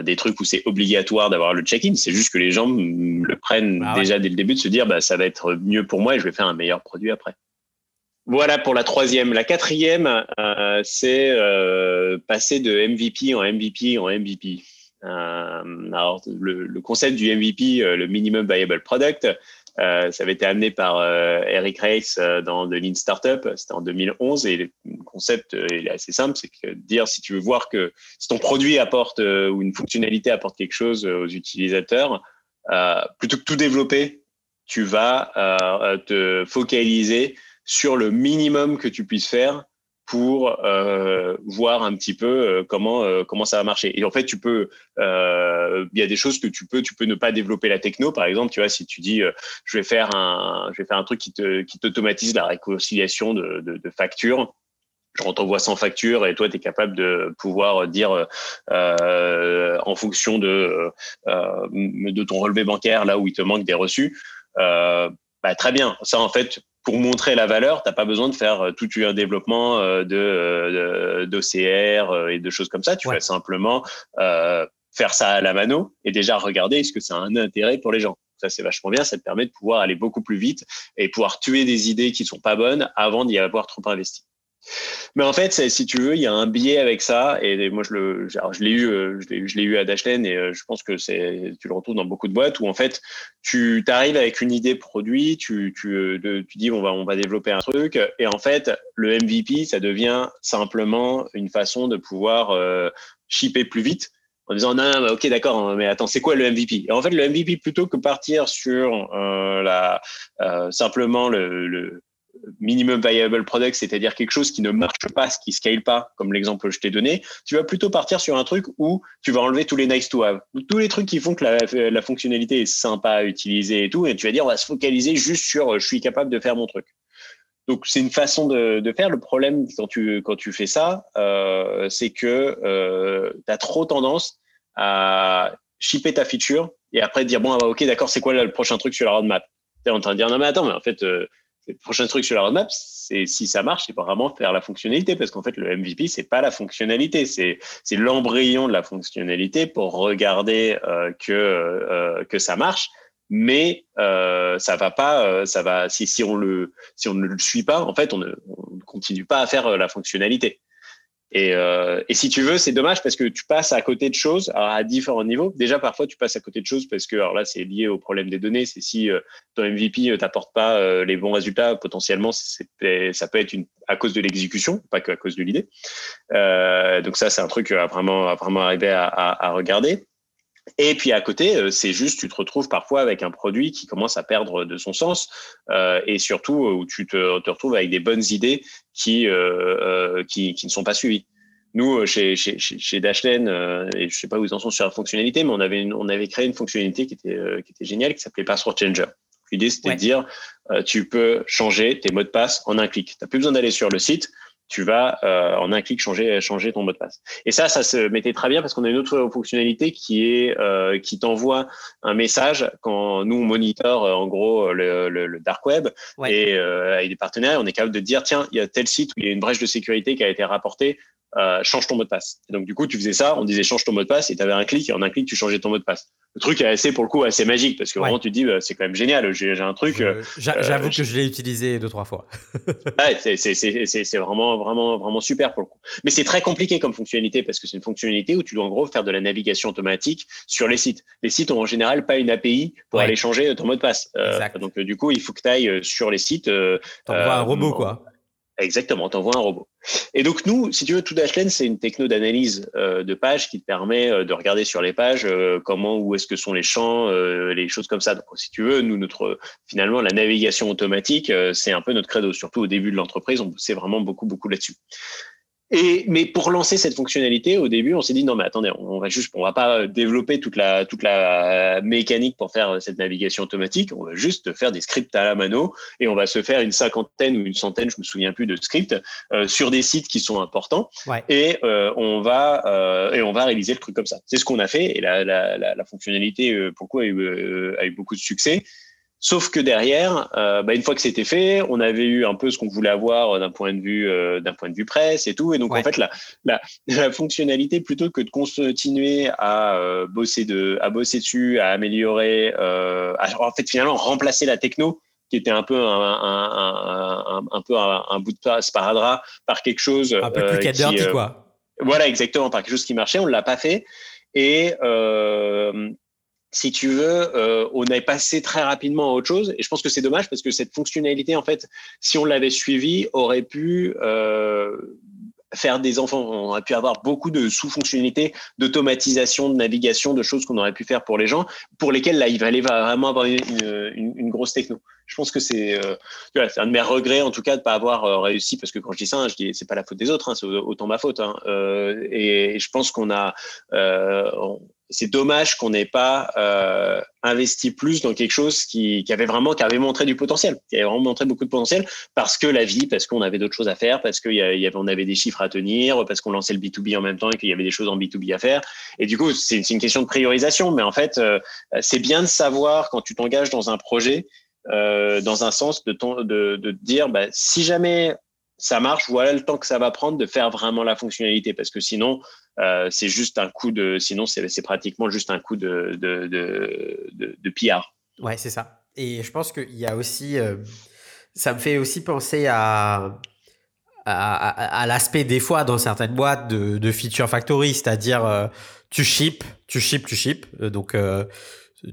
des trucs où c'est obligatoire d'avoir le check-in. C'est juste que les gens le prennent bah déjà dès le début de se dire bah, ça va être mieux pour moi et je vais faire un meilleur produit après. Voilà pour la troisième. La quatrième, euh, c'est euh, passer de MVP en MVP en MVP. Euh, alors, le, le, concept du MVP, euh, le Minimum Viable Product, ça avait été amené par Eric Race dans The Lean Startup. C'était en 2011 et le concept il est assez simple, c'est que dire si tu veux voir que si ton produit apporte ou une fonctionnalité apporte quelque chose aux utilisateurs, plutôt que tout développer, tu vas te focaliser sur le minimum que tu puisses faire pour euh, voir un petit peu euh, comment euh, comment ça va marcher. Et en fait, tu peux, il y a des choses que tu peux, tu peux ne pas développer la techno. Par exemple, tu vois, si tu dis, je vais faire un, je vais faire un truc qui te qui t'automatise la réconciliation de, de, de factures. Je t'envoie sans facture et toi, tu es capable de pouvoir dire en fonction de, de ton relevé bancaire, là où il te manque des reçus, bah, très bien. Ça, en fait, pour montrer la valeur, tu n'as pas besoin de faire euh, tout un développement euh, de d'OCR euh, et de choses comme ça. Tu vas simplement faire ça à la mano et déjà regarder est-ce que ça a un intérêt pour les gens. Ça, c'est vachement bien. Ça te permet de pouvoir aller beaucoup plus vite et pouvoir tuer des idées qui sont pas bonnes avant d'y avoir trop investi. Mais en fait, si tu veux, il y a un biais avec ça. Et moi, je le, je l'ai eu, euh, je eu à Dashlane et euh, je pense que c'est, tu le retrouves dans beaucoup de boîtes où en fait, tu arrives avec une idée produit, tu, tu, euh, tu dis on va, on va développer un truc et en fait, le MVP, ça devient simplement une façon de pouvoir euh, shipper plus vite en disant non, non ok d'accord mais attends c'est quoi le MVP et en fait le MVP plutôt que partir sur euh, la euh, simplement le, le, minimum viable product, c'est-à-dire quelque chose qui ne marche pas, qui scale pas, comme l'exemple que je t'ai donné, tu vas plutôt partir sur un truc où tu vas enlever tous les nice to have, tous les trucs qui font que la, fonctionnalité est sympa à utiliser et tout, et tu vas dire on va se focaliser juste sur euh, je suis capable de faire mon truc. Donc c'est une façon de, faire. Le problème quand tu quand tu fais ça, euh, c'est que euh, tu as trop tendance à shipper ta feature et après dire bon ah bah, ok d'accord c'est quoi le prochain truc sur la roadmap? Tu es en train de dire non mais attends mais en fait le prochain truc sur la roadmap, c'est si ça marche, c'est vraiment faire la fonctionnalité, parce qu'en fait, le MVP, c'est pas la fonctionnalité, c'est c'est l'embryon de la fonctionnalité pour regarder euh, que euh, que ça marche, mais euh, ça va pas, euh, ça va si si on le si on ne le suit pas, en fait, on ne, on continue pas à faire euh, la fonctionnalité. Et, euh, et, si tu veux, c'est dommage parce que tu passes à côté de choses à différents niveaux. Déjà, parfois, tu passes à côté de choses parce que, alors là, c'est lié au problème des données. C'est si euh, ton MVP euh, t'apporte pas euh, les bons résultats, potentiellement, ça peut être une, à cause de l'exécution, pas que à cause de l'idée. Euh, donc ça, c'est un truc à vraiment, vraiment arriver à regarder. Et puis à côté, euh, c'est juste, tu te retrouves parfois avec un produit qui commence à perdre de son sens, euh, et surtout euh, où tu te, te, retrouves avec des bonnes idées qui, euh, qui, qui, ne sont pas suivies. Nous, chez, chez, chez Dashlane, et je sais pas où ils en sont sur la fonctionnalité, mais on avait, une, on avait créé une fonctionnalité qui était, qui était géniale, qui s'appelait Password Changer. L'idée, c'était de dire, tu peux changer tes mots de passe en un clic. Tu n'as plus besoin d'aller sur le site tu vas euh, en un clic changer changer ton mot de passe. Et ça, ça se mettait très bien parce qu'on a une autre fonctionnalité qui est euh, qui t'envoie un message quand nous on monitore euh, en gros le, le, le dark web. Et avec des partenaires, on est capable de dire tiens il y a tel site où il y a une brèche de sécurité qui a été rapportée, euh, change ton mot de passe. Et donc du coup, tu faisais ça, on disait change ton mot de passe, et tu avais un clic, et en un clic, tu changeais ton mot de passe. Le truc est assez, pour le coup, assez magique, parce que vraiment, tu te dis, bah, c'est quand même génial, j'ai un truc. Euh, j'avoue que je l'ai utilisé deux, trois fois. ouais, c'est vraiment, vraiment, vraiment super pour le coup. Mais c'est très compliqué comme fonctionnalité, parce que c'est une fonctionnalité où tu dois en gros faire de la navigation automatique sur les sites. Les sites ont en général pas une API pour aller changer ton mot de passe. Euh, donc du coup, il faut que tu ailles sur les sites. T'envoies un robot, quoi. Exactement, tu envoies un robot. Et donc nous, si tu veux, tout Dashlane, c'est une techno d'analyse euh, de pages qui te permet euh, de regarder sur les pages euh, comment, où est-ce que sont les champs, les choses comme ça. Donc si tu veux, nous, notre finalement la navigation automatique, c'est un peu notre credo. Surtout au début de l'entreprise, on bossait vraiment beaucoup, beaucoup là-dessus. Et, mais pour lancer cette fonctionnalité, au début, on s'est dit non, mais attendez, on va juste, on va pas développer toute la toute la mécanique pour faire cette navigation automatique. On va juste faire des scripts à la mano et on va se faire une cinquantaine ou une centaine, je me souviens plus, de scripts euh, sur des sites qui sont importants. Ouais. Et euh, on va euh, et on va réaliser le truc comme ça. C'est ce qu'on a fait et la, la, la, la fonctionnalité, euh, pourquoi a eu, a eu beaucoup de succès. Sauf que derrière, euh, bah, une fois que c'était fait, on avait eu un peu ce qu'on voulait avoir d'un point de vue euh, d'un point de vue presse et tout. Et donc en fait, la, la, la, fonctionnalité, plutôt que de continuer à euh, bosser de à bosser dessus, à améliorer, euh, à, en fait finalement remplacer la techno qui était un peu un, un, un, un peu un, bout de sparadrap par quelque chose un peu plus qui, quoi. Voilà exactement par quelque chose qui marchait. On l'a pas fait et si tu veux, euh, on est passé très rapidement à autre chose. Et je pense que c'est dommage parce que cette fonctionnalité, en fait, si on l'avait suivie, aurait pu euh, faire des enfants. On aurait pu avoir beaucoup de sous-fonctionnalités, d'automatisation, de navigation, de choses qu'on aurait pu faire pour les gens, pour lesquelles là, il fallait vraiment avoir une, grosse techno. Je pense que c'est euh, un de mes regrets, en tout cas, de ne pas avoir réussi, parce que quand je dis ça, hein, je dis c'est pas la faute des autres, hein, c'est autant ma faute. Hein. Et, je pense qu'on a, c'est dommage qu'on n'ait pas euh, investi plus dans quelque chose qui, qui, avait vraiment qui avait montré du potentiel, qui avait vraiment montré beaucoup de potentiel parce que la vie, parce qu'on avait d'autres choses à faire, parce qu'on avait, avait des chiffres à tenir, parce qu'on lançait le B2B en même temps et qu'il y avait des choses en B2B à faire. Et du coup, c'est une question de priorisation. Mais en fait, euh, c'est bien de savoir quand tu t'engages dans un projet, euh, dans un sens de, ton, de, de dire, bah, si jamais ça marche, voilà le temps que ça va prendre de faire vraiment la fonctionnalité, parce que sinon, euh, c'est juste un coup de, sinon c'est pratiquement juste un coup de, de, de, de. Ouais, c'est ça. Et je pense qu'il y a aussi, euh, ça me fait aussi penser à, à, à, l'aspect des fois dans certaines boîtes de, feature factory, c'est-à-dire euh, tu ship, tu ship, tu ship, donc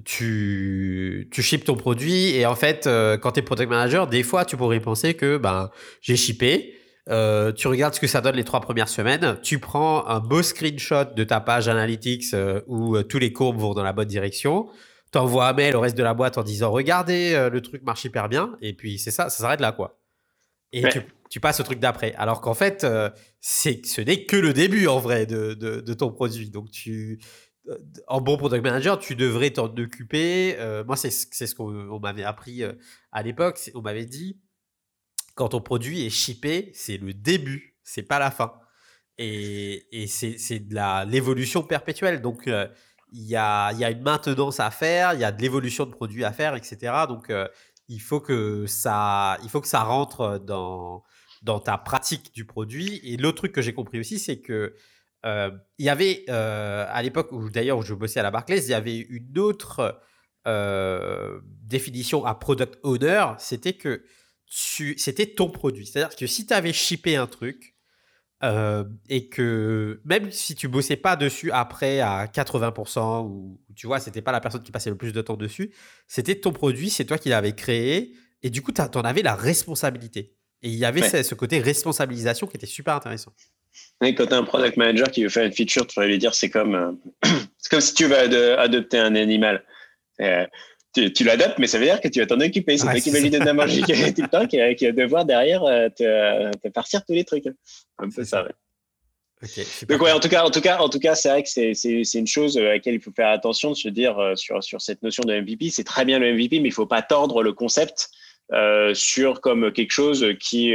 tu, tu ships ton produit et en fait, quand tu es product manager, des fois tu pourrais penser que ben, j'ai shippé, euh, tu regardes ce que ça donne les trois premières semaines, tu prends un beau screenshot de ta page analytics euh, où euh, tous les courbes vont dans la bonne direction, tu envoies un mail au reste de la boîte en disant regardez, le truc marche hyper bien, et puis c'est ça, ça s'arrête là quoi. Et tu, passes au truc d'après. Alors qu'en fait, c'est, ce n'est que le début en vrai de, de, ton produit. Donc tu, en bon product manager, tu devrais t'en occuper. moi, c'est, ce qu'on m'avait appris à l'époque. On m'avait dit quand ton produit est shippé, c'est le début, c'est pas la fin. Et, et c'est de l'évolution perpétuelle. Donc, euh, il y, a, y, a, une maintenance à faire, il y a de l'évolution de produits à faire, etc. Donc, euh, il, faut que ça, il faut que ça rentre dans, dans ta pratique du produit. Et l'autre truc que j'ai compris aussi, c'est que euh, il y avait, à l'époque où d'ailleurs où je bossais à la Barclays, il y avait une autre définition à product owner, c'était que c'était ton produit. C'est-à-dire que si tu avais shippé un truc euh, et que même si tu bossais pas dessus après à 80% ou tu vois, c'était pas la personne qui passait le plus de temps dessus, c'était ton produit, c'est toi qui l'avais créé et du coup, tu en avais la responsabilité. Et il y avait ce, côté responsabilisation qui était super intéressant. Quand tu as un product manager qui veut faire une feature, tu vas lui dire c'est comme, euh, c'est comme si tu veux adopter un animal. Euh, tu, l'adoptes, mais ça veut dire que tu vas t'en occuper. C'est toi qui vas lui donner la manger tout le temps, qui, qui, va devoir derrière euh, te, partir tous les trucs. Peu ça, Donc ouais, en tout cas, en tout cas, en tout cas, c'est vrai que c'est une chose à laquelle il faut faire attention de se dire sur sur cette notion de MVP. C'est très bien le MVP, mais il faut pas tordre le concept euh, sur comme quelque chose qui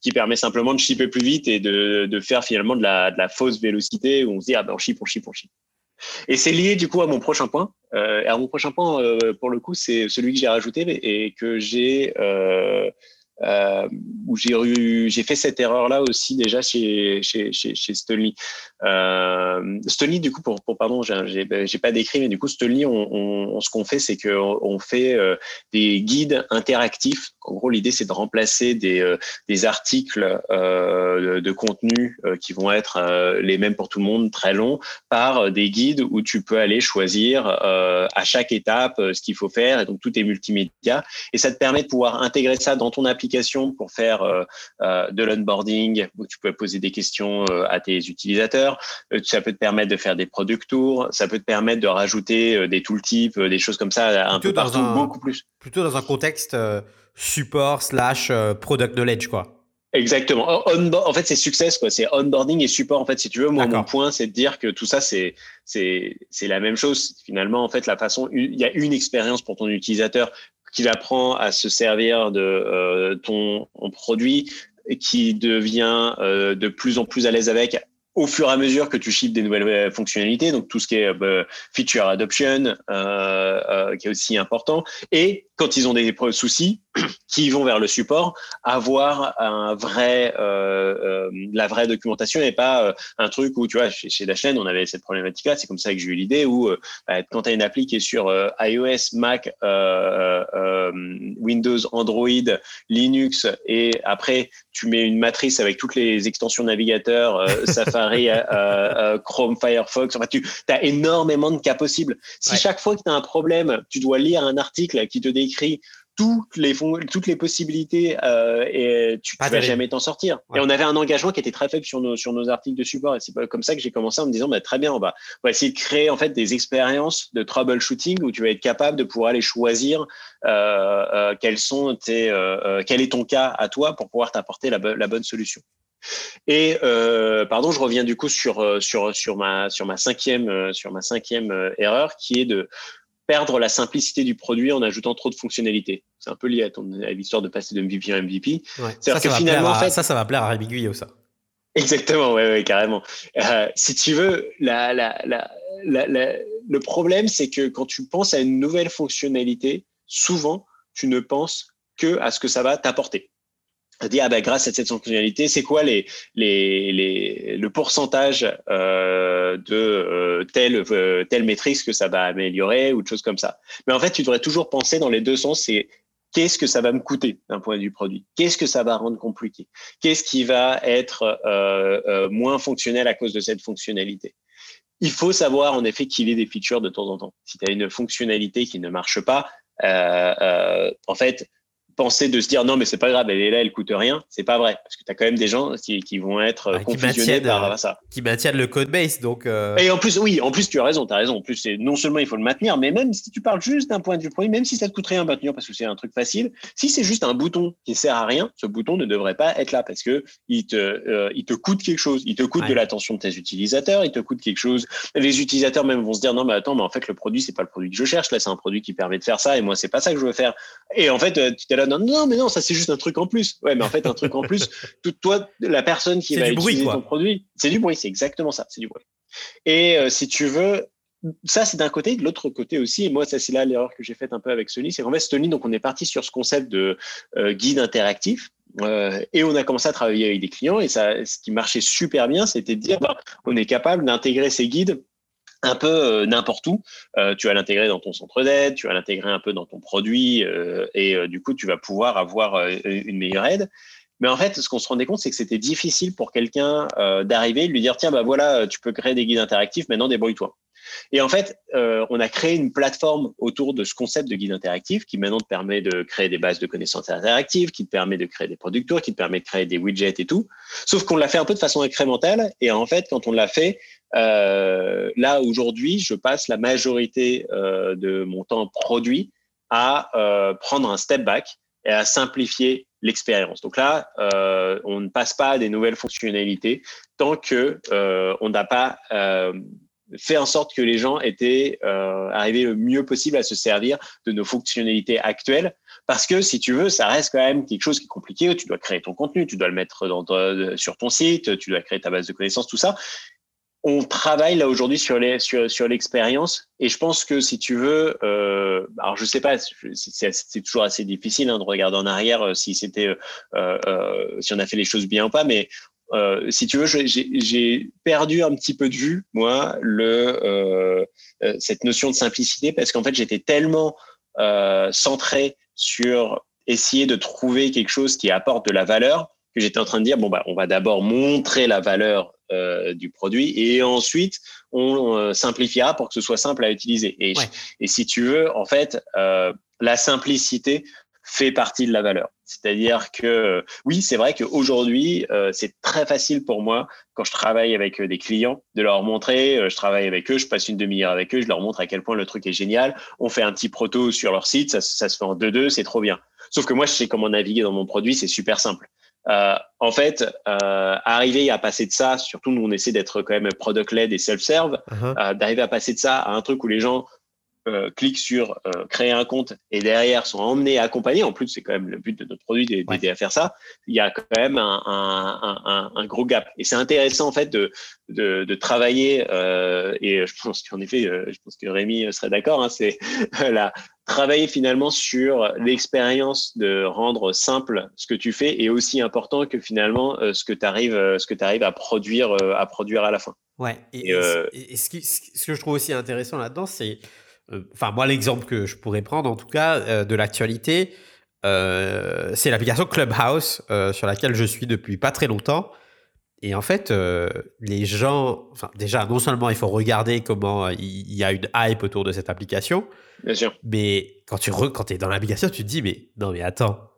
qui permet simplement de shipper plus vite et de, de faire finalement de la, de la fausse vélocité où on se dit ah ben on ship, on ship, on ship. Et c'est lié du coup à mon prochain point. Euh, alors mon prochain point, euh, pour le coup, c'est celui que j'ai rajouté et que j'ai euh, euh, où j'ai eu, j'ai fait cette erreur-là aussi déjà chez chez chez, chez Stolny. Euh, du coup, pour, pour pardon, j'ai ben, j'ai pas décrit, mais du coup, Stolny, on, ce qu'on fait, c'est qu'on on fait euh, des guides interactifs. En gros, l'idée, c'est de remplacer des euh, des articles de, contenu qui vont être les mêmes pour tout le monde, très longs, par des guides où tu peux aller choisir à chaque étape ce qu'il faut faire. Et donc, tout est multimédia, et ça te permet de pouvoir intégrer ça dans ton application pour faire euh, euh, de l'onboarding où tu peux poser des questions euh, à tes utilisateurs. ça peut te permettre de faire des product tours. Ça peut te permettre de rajouter des tooltips, des choses comme ça un peu partout, beaucoup plus. Plutôt dans un contexte support slash product knowledge, quoi. Exactement. en fait, c'est success, quoi. C'est onboarding et support. En fait, si tu veux, moi, mon point, c'est de dire que tout ça, c'est, c'est, c'est la même chose. Finalement, en fait, la façon, il y a une expérience pour ton utilisateur qu'il apprend à se servir de euh, ton, produit, qui devient euh, de plus en plus à l'aise avec au fur et à mesure que tu ships des nouvelles euh, fonctionnalités, donc tout ce qui est feature adoption, qui est aussi important. Et quand ils ont des soucis, qui vont vers le support avoir un vrai, euh, la vraie documentation et pas un truc où, tu vois, chez, chez Dashlane, on avait cette problématique-là. C'est comme ça que j'ai eu l'idée où, bah, quand tu as une appli qui est sur iOS, Mac, Windows, Android, Linux, et après, tu mets une matrice avec toutes les extensions navigateurs, Safari, Chrome, Firefox. Enfin, tu as énormément de cas possibles. Si chaque fois que tu as un problème, tu dois lire un article qui te décrit toutes les, toutes les possibilités euh, et tu ne vas jamais t'en sortir. Et on avait un engagement qui était très faible sur nos, sur nos articles de support. Et c'est comme ça que j'ai commencé en me disant, bah, très bien, on va, on va, essayer de créer en fait des expériences de troubleshooting où tu vas être capable de pouvoir aller choisir euh, euh, quels sont tes, euh, quel est ton cas à toi pour pouvoir t'apporter la, la bonne solution. Et euh, pardon, je reviens du coup sur sur sur ma sur ma cinquième sur ma cinquième erreur qui est de perdre la simplicité du produit en ajoutant trop de fonctionnalités. C'est un peu lié à, ton, à l'histoire de passer de MVP à MVP. Ça, ça, finalement, en fait, ça, ça va plaire à Rémi Guyot, ça. Exactement, ouais, ouais carrément. Euh, si tu veux, la, la, la, le problème, c'est que quand tu penses à une nouvelle fonctionnalité, souvent, tu ne penses que à ce que ça va t'apporter dire ah ben, grâce à cette fonctionnalité, c'est quoi les, les, les, le pourcentage euh, de euh, telle, euh, telle maîtrise que ça va améliorer ou de choses comme ça. Mais en fait, tu devrais toujours penser dans les deux sens, c'est qu'est-ce que ça va me coûter d'un point de vue produit? Qu'est-ce que ça va rendre compliqué? Qu'est-ce qui va être euh, euh, moins fonctionnel à cause de cette fonctionnalité? Il faut savoir en effet qu'il est des features de temps en temps. Si tu as une fonctionnalité qui ne marche pas, euh, en fait, penser de se dire non mais c'est pas grave elle est là elle coûte rien. C'est pas vrai. Parce que tu as quand même des gens qui, qui vont être ah, confusionnés par ça. qui maintiennent le code base donc euh... et en plus oui en plus tu as raison tu as raison. En plus c'est non seulement il faut le maintenir mais même si tu parles juste d'un point de vue produit même si ça te coûte rien à maintenir parce que c'est un truc facile si c'est juste un bouton qui sert à rien ce bouton ne devrait pas être là parce que il te euh, il te coûte quelque chose. Il te coûte de l'attention de tes utilisateurs il te coûte quelque chose. Les utilisateurs même vont se dire non mais attends mais en fait le produit c'est pas le produit que je cherche. Là c'est un produit qui permet de faire ça et moi c'est pas ça que je veux faire. Et en fait euh, tu es là non, non, mais non, ça c'est juste un truc en plus. Ouais, mais en fait, un truc en plus, toi, la personne qui va utiliser ton produit, c'est du bruit, c'est exactement ça, c'est du bruit. Et euh, si tu veux, ça c'est d'un côté, de l'autre côté aussi, et moi ça c'est là l'erreur que j'ai faite un peu avec Sony, c'est qu'en fait Sony, donc on est parti sur ce concept de euh, guide interactif. Euh, et on a commencé à travailler avec des clients et ça, ce qui marchait super bien, c'était de dire bah, on est capable d'intégrer ces guides un peu euh, n'importe où. Euh, tu vas l'intégrer dans ton centre d'aide, tu vas l'intégrer un peu dans ton produit euh, et du coup, tu vas pouvoir avoir une meilleure aide. Mais en fait, ce qu'on se rendait compte, c'est que c'était difficile pour quelqu'un d'arriver de lui dire tiens, bah voilà, tu peux créer des guides interactifs, maintenant débrouille-toi. Et en fait, on a créé une plateforme autour de ce concept de guide interactif qui maintenant te permet de créer des bases de connaissances interactives, qui te permet de créer des producteurs, qui te permet de créer des widgets et tout. Sauf qu'on l'a fait un peu de façon incrémentale. Et en fait, quand on l'a fait, euh, là, aujourd'hui, je passe la majorité euh, de mon temps produit à euh, prendre un step back et à simplifier l'expérience. Donc là, euh, on ne passe pas à des nouvelles fonctionnalités tant que euh, on n'a pas euh, fait en sorte que les gens étaient arrivés le mieux possible à se servir de nos fonctionnalités actuelles. Parce que si tu veux, ça reste quand même quelque chose qui est compliqué. Tu dois créer ton contenu, tu dois le mettre dans, sur ton site, tu dois créer ta base de connaissances, tout ça on travaille là aujourd'hui sur l'expérience et je pense que si tu veux euh, alors je sais pas c'est toujours assez difficile hein, de regarder en arrière euh, si euh, euh, si on a fait les choses bien ou pas mais euh, si tu veux j'ai perdu un petit peu de vue moi le cette notion de simplicité parce qu'en fait j'étais tellement centré sur essayer de trouver quelque chose qui apporte de la valeur que j'étais en train de dire bon bah on va d'abord montrer la valeur euh, du produit et ensuite on euh, simplifiera pour que ce soit simple à utiliser. Et, et si tu veux, en fait, euh, la simplicité fait partie de la valeur. C'est-à-dire que oui, c'est vrai qu'aujourd'hui, c'est très facile pour moi quand je travaille avec des clients de leur montrer, je travaille avec eux, je passe une demi-heure avec eux, je leur montre à quel point le truc est génial. On fait un petit proto sur leur site, ça, ça se fait en 2-2, c'est trop bien. Sauf que moi, je sais comment naviguer dans mon produit, c'est super simple. Euh, en fait, euh, arriver à passer de ça, surtout nous on essaie d'être quand même product-led et self-serve, uh-huh. euh, d'arriver à passer de ça à un truc où les gens euh, cliquent sur euh, créer un compte et derrière sont emmenés à accompagner. En plus, c'est quand même le but de notre produit d'aider à faire ça. Il y a quand même un, un, un, un gros gap. Et c'est intéressant en fait de, de, de travailler. Euh, et je pense qu'en effet, je pense que Rémi serait d'accord. Hein, c'est la travailler finalement sur l'expérience de rendre simple ce que tu fais est aussi important que finalement ce que tu arrives, ce que tu arrives à produire, à produire à la fin. Ouais. Et, ce, que je trouve aussi intéressant là-dedans, c'est, enfin moi l'exemple que je pourrais prendre en tout cas de l'actualité, c'est l'application Clubhouse sur laquelle je suis depuis pas très longtemps. Et en fait, euh, les gens, enfin, déjà, non seulement il faut regarder comment il y a une hype autour de cette application, Bien sûr. mais quand tu quand es dans l'application, tu te dis, mais non, mais attends,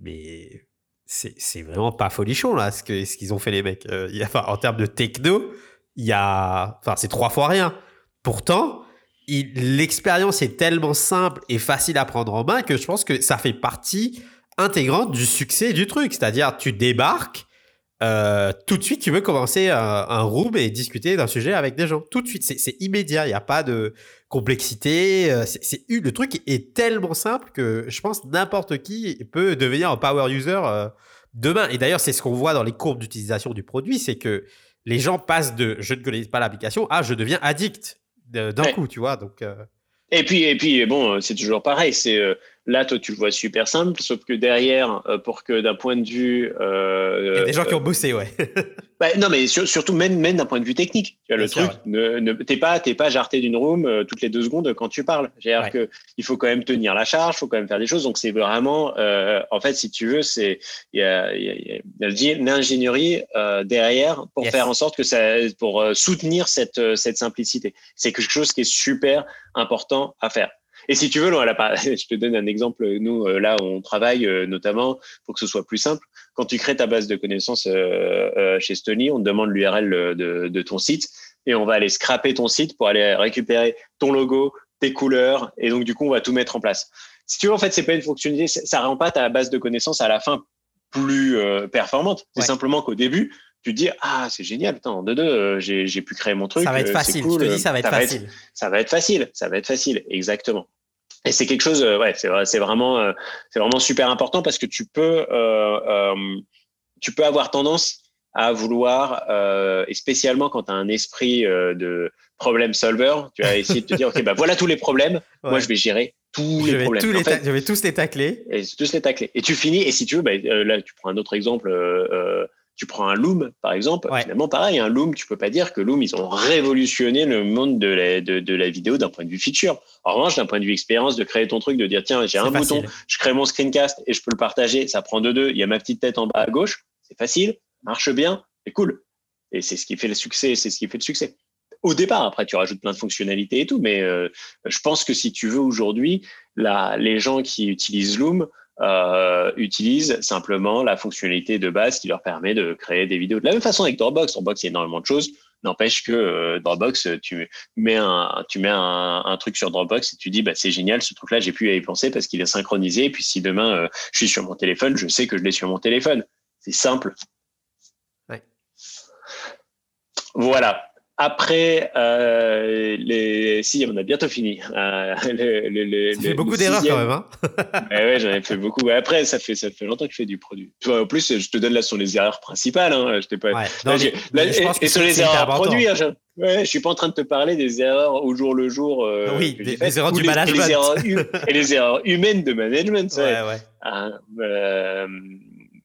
mais c'est vraiment pas folichon là, ce qu'ils ce qu'ils ont fait les mecs. Euh, y a, enfin, en termes de techno, il y a, enfin, c'est trois fois rien. Pourtant, l'expérience est tellement simple et facile à prendre en main que je pense que ça fait partie intégrante du succès du truc. C'est-à-dire, tu débarques euh, tout de suite, tu veux commencer un, room et discuter d'un sujet avec des gens. Tout de suite, c'est immédiat. Il n'y a pas de complexité. Euh, le truc est tellement simple que je pense n'importe qui peut devenir un power user euh, demain. Et d'ailleurs, c'est ce qu'on voit dans les courbes d'utilisation du produit, c'est que les gens passent de je ne connais pas l'application à je deviens addict d'un coup, tu vois. Donc et puis et puis bon, c'est toujours pareil. C'est Là, toi, tu le vois super simple, sauf que derrière, euh, pour que d'un point de vue. Euh, Il y a des gens qui ont bossé, ouais. bah, non, mais surtout même, même d'un point de vue technique. Tu vois, le truc, ne, t'es pas, t'es pas jarté d'une room euh, toutes les deux secondes quand tu parles. C'est-à-dire que il faut quand même tenir la charge, il faut quand même faire des choses. Donc, c'est vraiment, en fait, si tu veux, c'est il y a, y a, l'ingénierie derrière pour faire en sorte que ça, pour soutenir cette, cette simplicité. C'est quelque chose qui est super important à faire. Et si tu veux, je te donne un exemple. Nous, euh, là, on travaille euh, notamment pour que ce soit plus simple. Quand tu crées ta base de connaissances euh, chez Stony, on te demande l'URL de, de ton site et on va aller scraper ton site pour aller récupérer ton logo, tes couleurs. Et donc, du coup, on va tout mettre en place. Si tu veux, en fait, c'est pas une fonctionnalité, ça rend pas ta base de connaissances à la fin plus performante. C'est simplement qu'au début, tu te dis ah c'est génial en deux deux j'ai pu créer mon truc ça va être facile cool, je te dis ça va être facile ça va être facile ça va être facile exactement et c'est quelque chose, euh, ouais, c'est c'est vraiment, euh, c'est vraiment super important parce que tu peux, euh, tu peux avoir tendance à vouloir, et spécialement quand tu as un esprit de problème solver, tu vas essayer de te dire, ok, bah voilà tous les problèmes, moi je vais gérer tous les problèmes. je vais tous les tacler. Et tous les tacler. Et tu finis, et si tu veux, bah, là tu prends un autre exemple tu prends un Loom, par exemple, finalement, pareil, un Loom, tu peux pas dire que Loom, ils ont révolutionné le monde de la, de, la vidéo d'un point de vue feature. En revanche, d'un point de vue expérience, de créer ton truc, de dire, tiens, j'ai un bouton, je crée mon screencast et je peux le partager, ça prend de deux, il y a ma petite tête en bas à gauche, c'est facile, marche bien, c'est cool. Et c'est ce qui fait le succès, c'est ce qui fait le succès. Au départ, après, tu rajoutes plein de fonctionnalités et tout, mais euh, je pense que si tu veux aujourd'hui, les gens qui utilisent Loom, euh, utilisent simplement la fonctionnalité de base qui leur permet de créer des vidéos. De la même façon avec Dropbox, Dropbox, il y a énormément de choses. N'empêche que euh, Dropbox, tu mets un, tu mets un, truc sur Dropbox et tu dis, bah, c'est génial, ce truc-là, j'ai pu y penser parce qu'il est synchronisé. Et puis si demain euh, je suis sur mon téléphone, je sais que je l'ai sur mon téléphone. C'est simple. Ouais. Voilà. Après, euh, les... si, on a bientôt fini. Euh, ça fait beaucoup d'erreurs quand même. Hein ouais, j'en ai fait beaucoup. Après, ça fait, ça fait longtemps que je fais du produit. en plus, je te donne là sur les erreurs principales. Hein. Je pas... et, sur les erreurs produits, hein, je... Ouais, je suis pas en train de te parler des erreurs au jour le jour. Euh, oui, des, erreurs du management. Et les erreurs, et les erreurs humaines de management. Ouais, ouais. Ah, euh,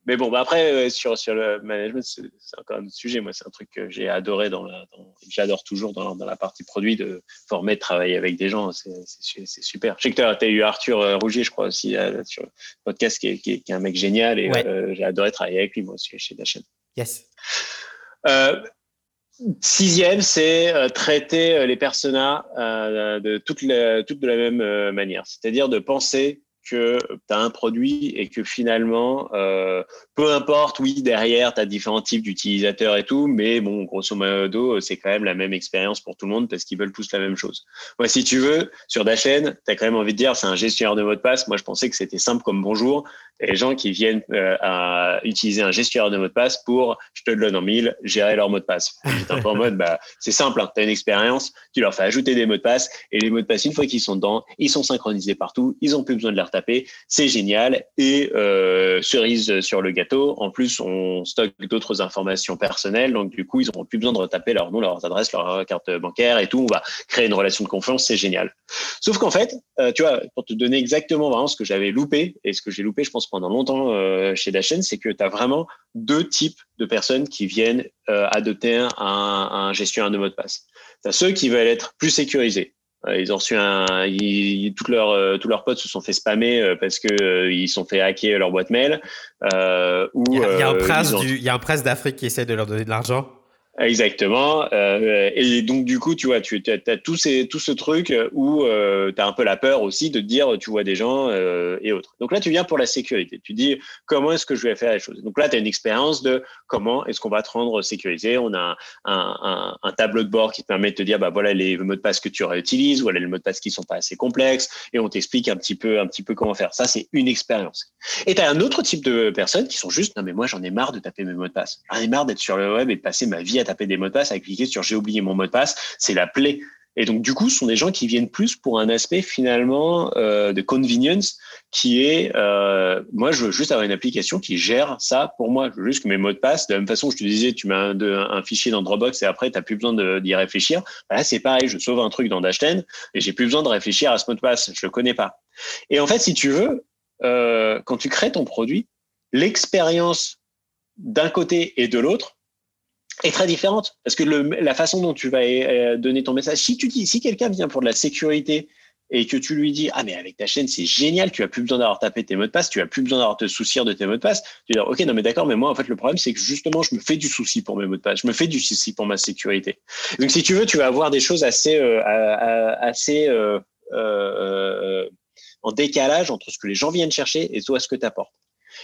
mais bon, bah après, euh, sur, sur le management, c'est encore un autre sujet. Moi, c'est un truc que j'ai adoré dans la, j'adore toujours dans, dans, la partie produit de former, de travailler avec des gens. C'est super. Je sais que tu as, eu Arthur euh, Rougier, je crois, aussi, euh, sur le podcast, qui est, qui, est, un mec génial et j'ai adoré travailler avec lui, moi aussi, chez Dashen. Yes. Sixième, c'est traiter les personas de toute, la, toute de la même manière, c'est-à-dire de penser que tu as un produit et que finalement, euh, peu importe, oui, derrière, tu as différents types d'utilisateurs et tout, mais bon, grosso modo, c'est quand même la même expérience pour tout le monde parce qu'ils veulent tous la même chose. Moi, si tu veux, sur Dashen, tu as quand même envie de dire, c'est un gestionnaire de mot de passe. Moi, je pensais que c'était simple comme bonjour. Les gens qui viennent euh, à utiliser un gestionnaire de mot de passe pour, je te le donne en mille, gérer leur mot de passe. C'est un peu en mode, bah, c'est simple, hein, tu as une expérience, tu leur fais ajouter des mots de passe et les mots de passe, une fois qu'ils sont dedans, ils sont synchronisés partout, ils ont plus besoin de les retaper, c'est génial. Et euh, cerise sur le gâteau, en plus, on stocke d'autres informations personnelles, donc du coup, ils n'auront plus besoin de retaper leur nom, leurs adresses, leur carte bancaire et tout. On va créer une relation de confiance, c'est génial. Sauf qu'en fait, euh, tu vois, pour te donner exactement vraiment ce que j'avais loupé et ce que j'ai loupé, je pense, pendant longtemps euh, chez Dashen, c'est que tu as vraiment deux types de personnes qui viennent euh, adopter un, un gestionnaire de mot de passe. Tu as ceux qui veulent être plus sécurisés. Ils ont reçu un, ils, toutes leurs tous leurs potes se sont fait spammer parce que ils sont fait hacker leur boîte mail. ou il y a, il y a un prince du, il y a un prince d'Afrique qui essaie de leur donner de l'argent. Exactement. Euh, et donc, du coup, tu vois, tu as, tout, ce truc où euh, tu as un peu la peur aussi de te dire, tu vois des gens euh, et autres. Donc là, tu viens pour la sécurité. Tu dis, comment est-ce que je vais faire les choses? Donc là, tu as une expérience de comment est-ce qu'on va te rendre sécurisé. On a un, tableau de bord qui te permet de te dire, bah voilà les mots de passe que tu réutilises, voilà les mots de passe qui sont pas assez complexes, et on t'explique un petit peu, un petit peu comment faire. Ça, c'est une expérience. Et tu as un autre type de personnes qui sont juste, non mais moi, j'en ai marre de taper mes mots de passe. J'en ai marre d'être sur le web et de passer ma vie à taper des mots de passe, à cliquer sur j'ai oublié mon mot de passe, c'est la plaie. Et donc, du coup, ce sont des gens qui viennent plus pour un aspect finalement euh, de convenience qui est, euh, moi, je veux juste avoir une application qui gère ça pour moi. Je veux juste que mes mots de passe, de la même façon, je te disais, tu mets un, fichier dans Dropbox et après, tu n'as plus besoin d'y réfléchir. Bah là, c'est pareil, je sauve un truc dans Dashten et j'ai plus besoin de réfléchir à ce mot de passe. Je le connais pas. Et en fait, si tu veux, euh, quand tu crées ton produit, l'expérience d'un côté et de l'autre, est très différente parce que le, la façon dont tu vas euh, donner ton message, si tu dis, si quelqu'un vient pour de la sécurité et que tu lui dis ah mais avec ta chaîne c'est génial, tu as plus besoin d'avoir tapé tes mots de passe, tu as plus besoin d'avoir te soucier de tes mots de passe, tu dis ok non mais d'accord mais moi en fait le problème c'est que justement je me fais du souci pour mes mots de passe, je me fais du souci pour ma sécurité. Donc si tu veux tu vas avoir des choses assez euh, assez euh, euh, en décalage entre ce que les gens viennent chercher et toi ce que tu apportes.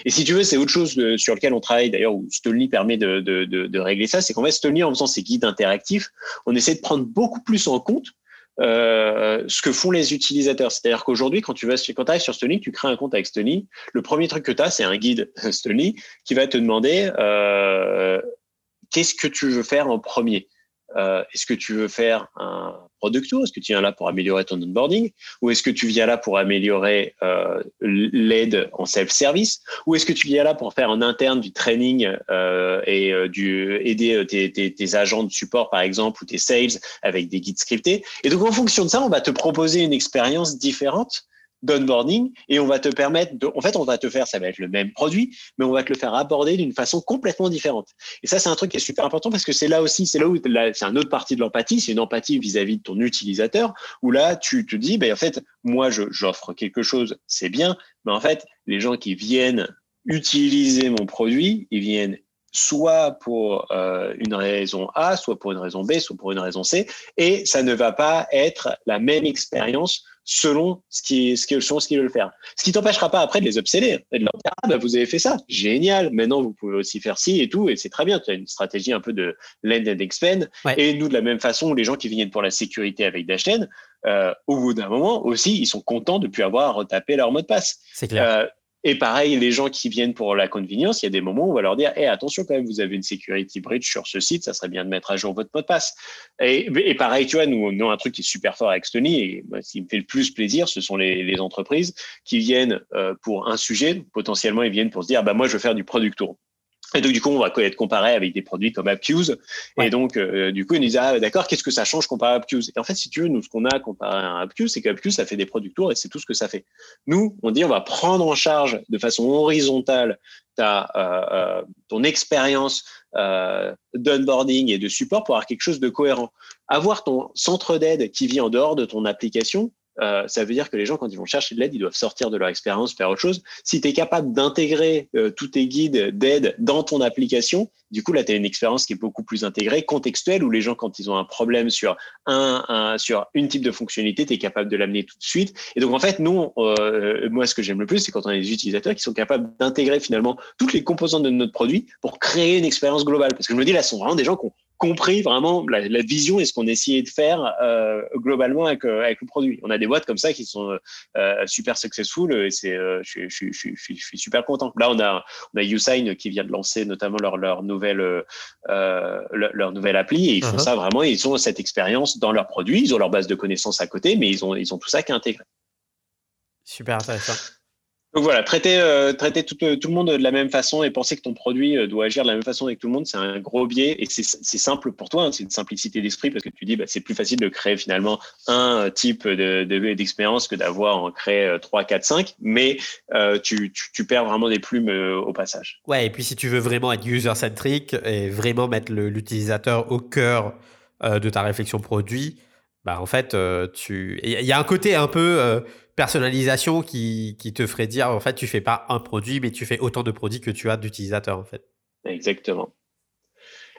Et si tu veux, c'est autre chose sur lequel on travaille d'ailleurs, où Stolny permet de, de, de, de régler ça, c'est qu'en fait, Stolny, en faisant ses guides interactifs, on essaie de prendre beaucoup plus en compte euh, ce que font les utilisateurs. C'est-à-dire qu'aujourd'hui, quand tu vas quand arrives sur Stolny, tu crées un compte avec Stolny, le premier truc que tu as, c'est un guide Stolny qui va te demander euh, qu'est-ce que tu veux faire en premier? Euh, est-ce que tu veux faire un product tour Est-ce que tu viens là pour améliorer ton onboarding? Ou est-ce que tu viens là pour améliorer euh, l'aide en self-service? Ou est-ce que tu viens là pour faire en interne du training euh, et du aider tes, agents de support, par exemple, ou tes sales avec des guides scriptés? Et donc, en fonction de ça, on va te proposer une expérience différente d'onboarding et on va te permettre de, en fait, on va te faire, ça va être le même produit, mais on va te le faire aborder d'une façon complètement différente. Et ça, c'est un truc qui est super important parce que c'est là aussi, c'est là où c'est un autre partie de l'empathie, c'est une empathie vis-à-vis de ton utilisateur où là, tu te dis, ben, en fait, moi, j'offre quelque chose, c'est bien, mais en fait, les gens qui viennent utiliser mon produit, ils viennent soit pour euh, une raison A, soit pour une raison B, soit pour une raison C, et ça ne va pas être la même expérience selon ce qui, ce qui, selon ce qu'ils veulent faire. Ce qui t'empêchera pas après de les obséder et de leur dire ah, bah, vous avez fait ça, génial. Maintenant vous pouvez aussi faire ci et tout et c'est très bien. Tu as une stratégie un peu de lend and expand. Et nous de la même façon, les gens qui viennent pour la sécurité avec Dashen, euh, au bout d'un moment aussi, ils sont contents de plus avoir à retaper leur mot de passe. C'est clair. Euh, et pareil, les gens qui viennent pour la convenience, il y a des moments où on va leur dire hey, attention quand même, vous avez une security breach sur ce site, ça serait bien de mettre à jour votre mot de passe. Et, pareil, tu vois, nous, nous, un truc qui est super fort avec Stony, et ce qui me fait le plus plaisir, ce sont les, les entreprises qui viennent euh, pour un sujet, potentiellement, ils viennent pour se dire bah, moi, je veux faire du product tour. Et donc, du coup, on va être comparé avec des produits comme Appuse. Et donc, euh, du coup, ils nous disent, ah, d'accord, qu'est-ce que ça change comparé à Appuse Et en fait, si tu veux, nous, ce qu'on a comparé à Appuse, c'est qu'Appuse, ça fait des produits tours et c'est tout ce que ça fait. Nous, on dit, on va prendre en charge de façon horizontale ta, euh, euh ton expérience euh, d'onboarding et de support pour avoir quelque chose de cohérent. Avoir ton centre d'aide qui vit en dehors de ton application, euh, ça veut dire que les gens, quand ils vont chercher de l'aide, ils doivent sortir de leur expérience, faire autre chose. Si tu es capable d'intégrer euh, tous tes guides d'aide dans ton application, du coup, là, tu as une expérience qui est beaucoup plus intégrée, contextuelle, où les gens, quand ils ont un problème sur un, sur une type de fonctionnalité, tu es capable de l'amener tout de suite. Et donc, en fait, nous, euh, moi, ce que j'aime le plus, c'est quand on a des utilisateurs qui sont capables d'intégrer finalement toutes les composantes de notre produit pour créer une expérience globale. Parce que je me dis, là, ce sont vraiment des gens qui ont compris vraiment la, vision et ce qu'on essayait de faire euh, globalement avec, euh, avec le produit. On a des boîtes comme ça qui sont super successful et c'est, je, suis super content. Là, on a, on a Usign qui vient de lancer notamment leur, leur nouvelle, leur, leur, nouvelle appli et ils font uh-huh. ça vraiment. Ils ont cette expérience dans leurs produits, ils ont leur base de connaissances à côté, mais ils ont, ils ont tout ça qui est intégré. Super intéressant. Donc voilà, traiter, euh, euh, tout, le monde de la même façon et penser que ton produit euh, doit agir de la même façon avec tout le monde, c'est un gros biais et c'est simple pour toi, hein, c'est une simplicité d'esprit parce que tu dis bah, c'est plus facile de créer finalement un type d'expérience de, que d'avoir en créer 3, 4, 5, mais tu, perds vraiment des plumes au passage. Ouais, et puis si tu veux vraiment être user-centric et vraiment mettre l'utilisateur au cœur de ta réflexion produit, bah en fait, tu il y a un côté un peu personnalisation qui, qui, te ferait dire en fait tu fais pas un produit mais tu fais autant de produits que tu as d'utilisateurs en fait. Exactement.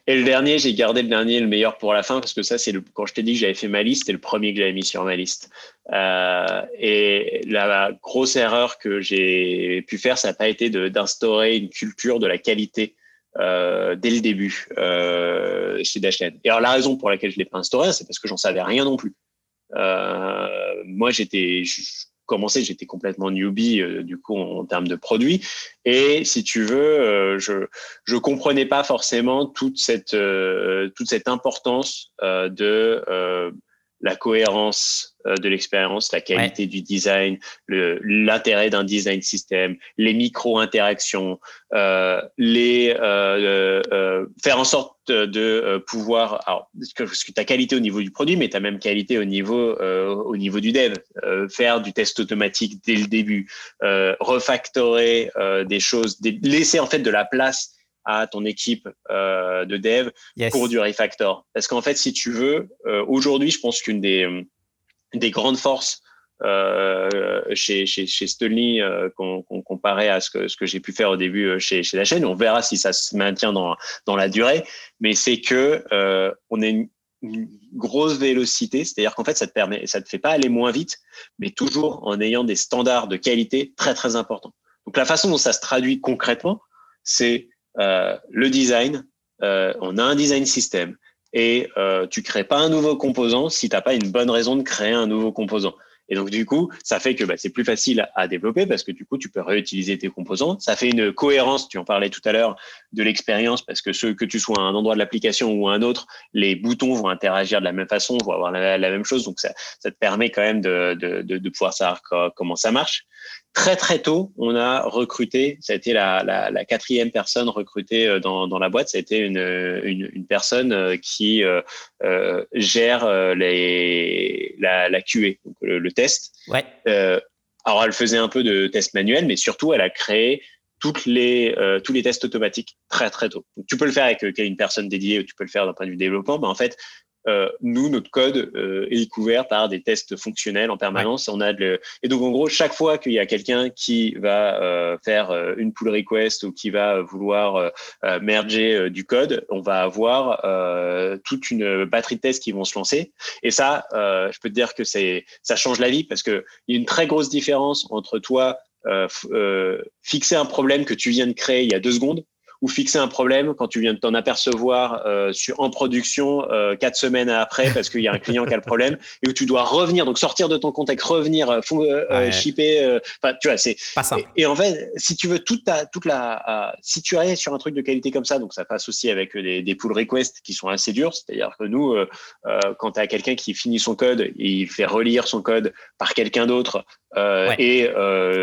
Et le dernier, j'ai gardé le dernier, le meilleur pour la fin, parce que ça, c'est quand je t'ai dit que j'avais fait ma liste, c'était le premier que j'avais mis sur ma liste. Euh, et la grosse erreur que j'ai pu faire, ça n'a pas été d'instaurer une culture de la qualité euh, dès le début euh, chez Dashlane. Et alors, la raison pour laquelle je ne l'ai pas instauré, c'est parce que j'en savais rien non plus. Euh, moi, j'étais, commencé, j'étais complètement newbie euh, du coup en, termes de produits. Et si tu veux, euh, je je comprenais pas forcément toute cette toute cette importance de la cohérence euh, de l'expérience, la qualité du design, l'intérêt d'un design système, les micro-interactions, euh, les euh, euh, faire en sorte de pouvoir, alors, parce que, tu as qualité au niveau du produit, mais tu as même qualité au niveau, au niveau du dev, faire du test automatique dès le début, refactorer des choses, laisser en fait de la place à ton équipe euh, de dev pour du refactor. Parce qu'en fait, si tu veux, euh, aujourd'hui, je pense qu'une des, des grandes forces euh, chez, chez, chez Stolny euh, qu'on comparait à ce que, ce que j'ai pu faire au début chez, chez la chaîne, on verra si ça se maintient dans, dans la durée, mais c'est que euh, on a une, une grosse vélocité, c'est-à-dire qu'en fait, ça te permet, ça te fait pas aller moins vite, mais toujours en ayant des standards de qualité très très importants. Donc la façon dont ça se traduit concrètement, c'est le design, euh, on a un design système et euh, tu crées pas un nouveau composant si tu n'as pas une bonne raison de créer un nouveau composant. Et donc, du coup, ça fait que bah, c'est plus facile à développer parce que du coup, tu peux réutiliser tes composants. Ça fait une cohérence, tu en parlais tout à l'heure, de l'expérience parce que ce que tu sois à un endroit de l'application ou à un autre, les boutons vont interagir de la même façon, vont avoir la, même chose. Donc, ça, ça, te permet quand même de, de, de, de pouvoir savoir comment ça marche très très tôt, on a recruté, ça a été la, la, la quatrième personne recrutée euh, dans, dans, la boîte, ça a été une, une, une personne euh, qui euh, euh, gère les, la, la QA, donc le, test. Ouais. Euh, alors elle faisait un peu de test manuel, mais surtout elle a créé toutes les, euh, tous les tests automatiques très très tôt. Donc, tu peux le faire avec une personne dédiée ou tu peux le faire d'un point de vue développement, mais en fait, euh, nous, notre code euh, est couvert par des tests fonctionnels en permanence. On a de Et donc, en gros, chaque fois qu'il y a quelqu'un qui va euh, faire une pull request ou qui va vouloir merger du code, on va avoir toute une batterie de tests qui vont se lancer. Et ça, je peux te dire que c'est ça change la vie parce que il y a une très grosse différence entre toi fixer un problème que tu viens de créer il y a deux secondes ou fixer un problème quand tu viens de t'en apercevoir euh, sur, en production euh, quatre semaines après parce qu'il y a un client qui a le problème et où tu dois revenir, donc sortir de ton contexte, revenir, euh, euh shipper. Euh, enfin, tu vois, c'est pas simple. Et, et, en fait, si tu veux toute ta, toute la, si tu arrives sur un truc de qualité comme ça, donc ça passe aussi avec des, des pull requests qui sont assez durs, c'est-à-dire que nous, quand tu as quelqu'un qui finit son code, et il fait relire son code par quelqu'un d'autre ouais. et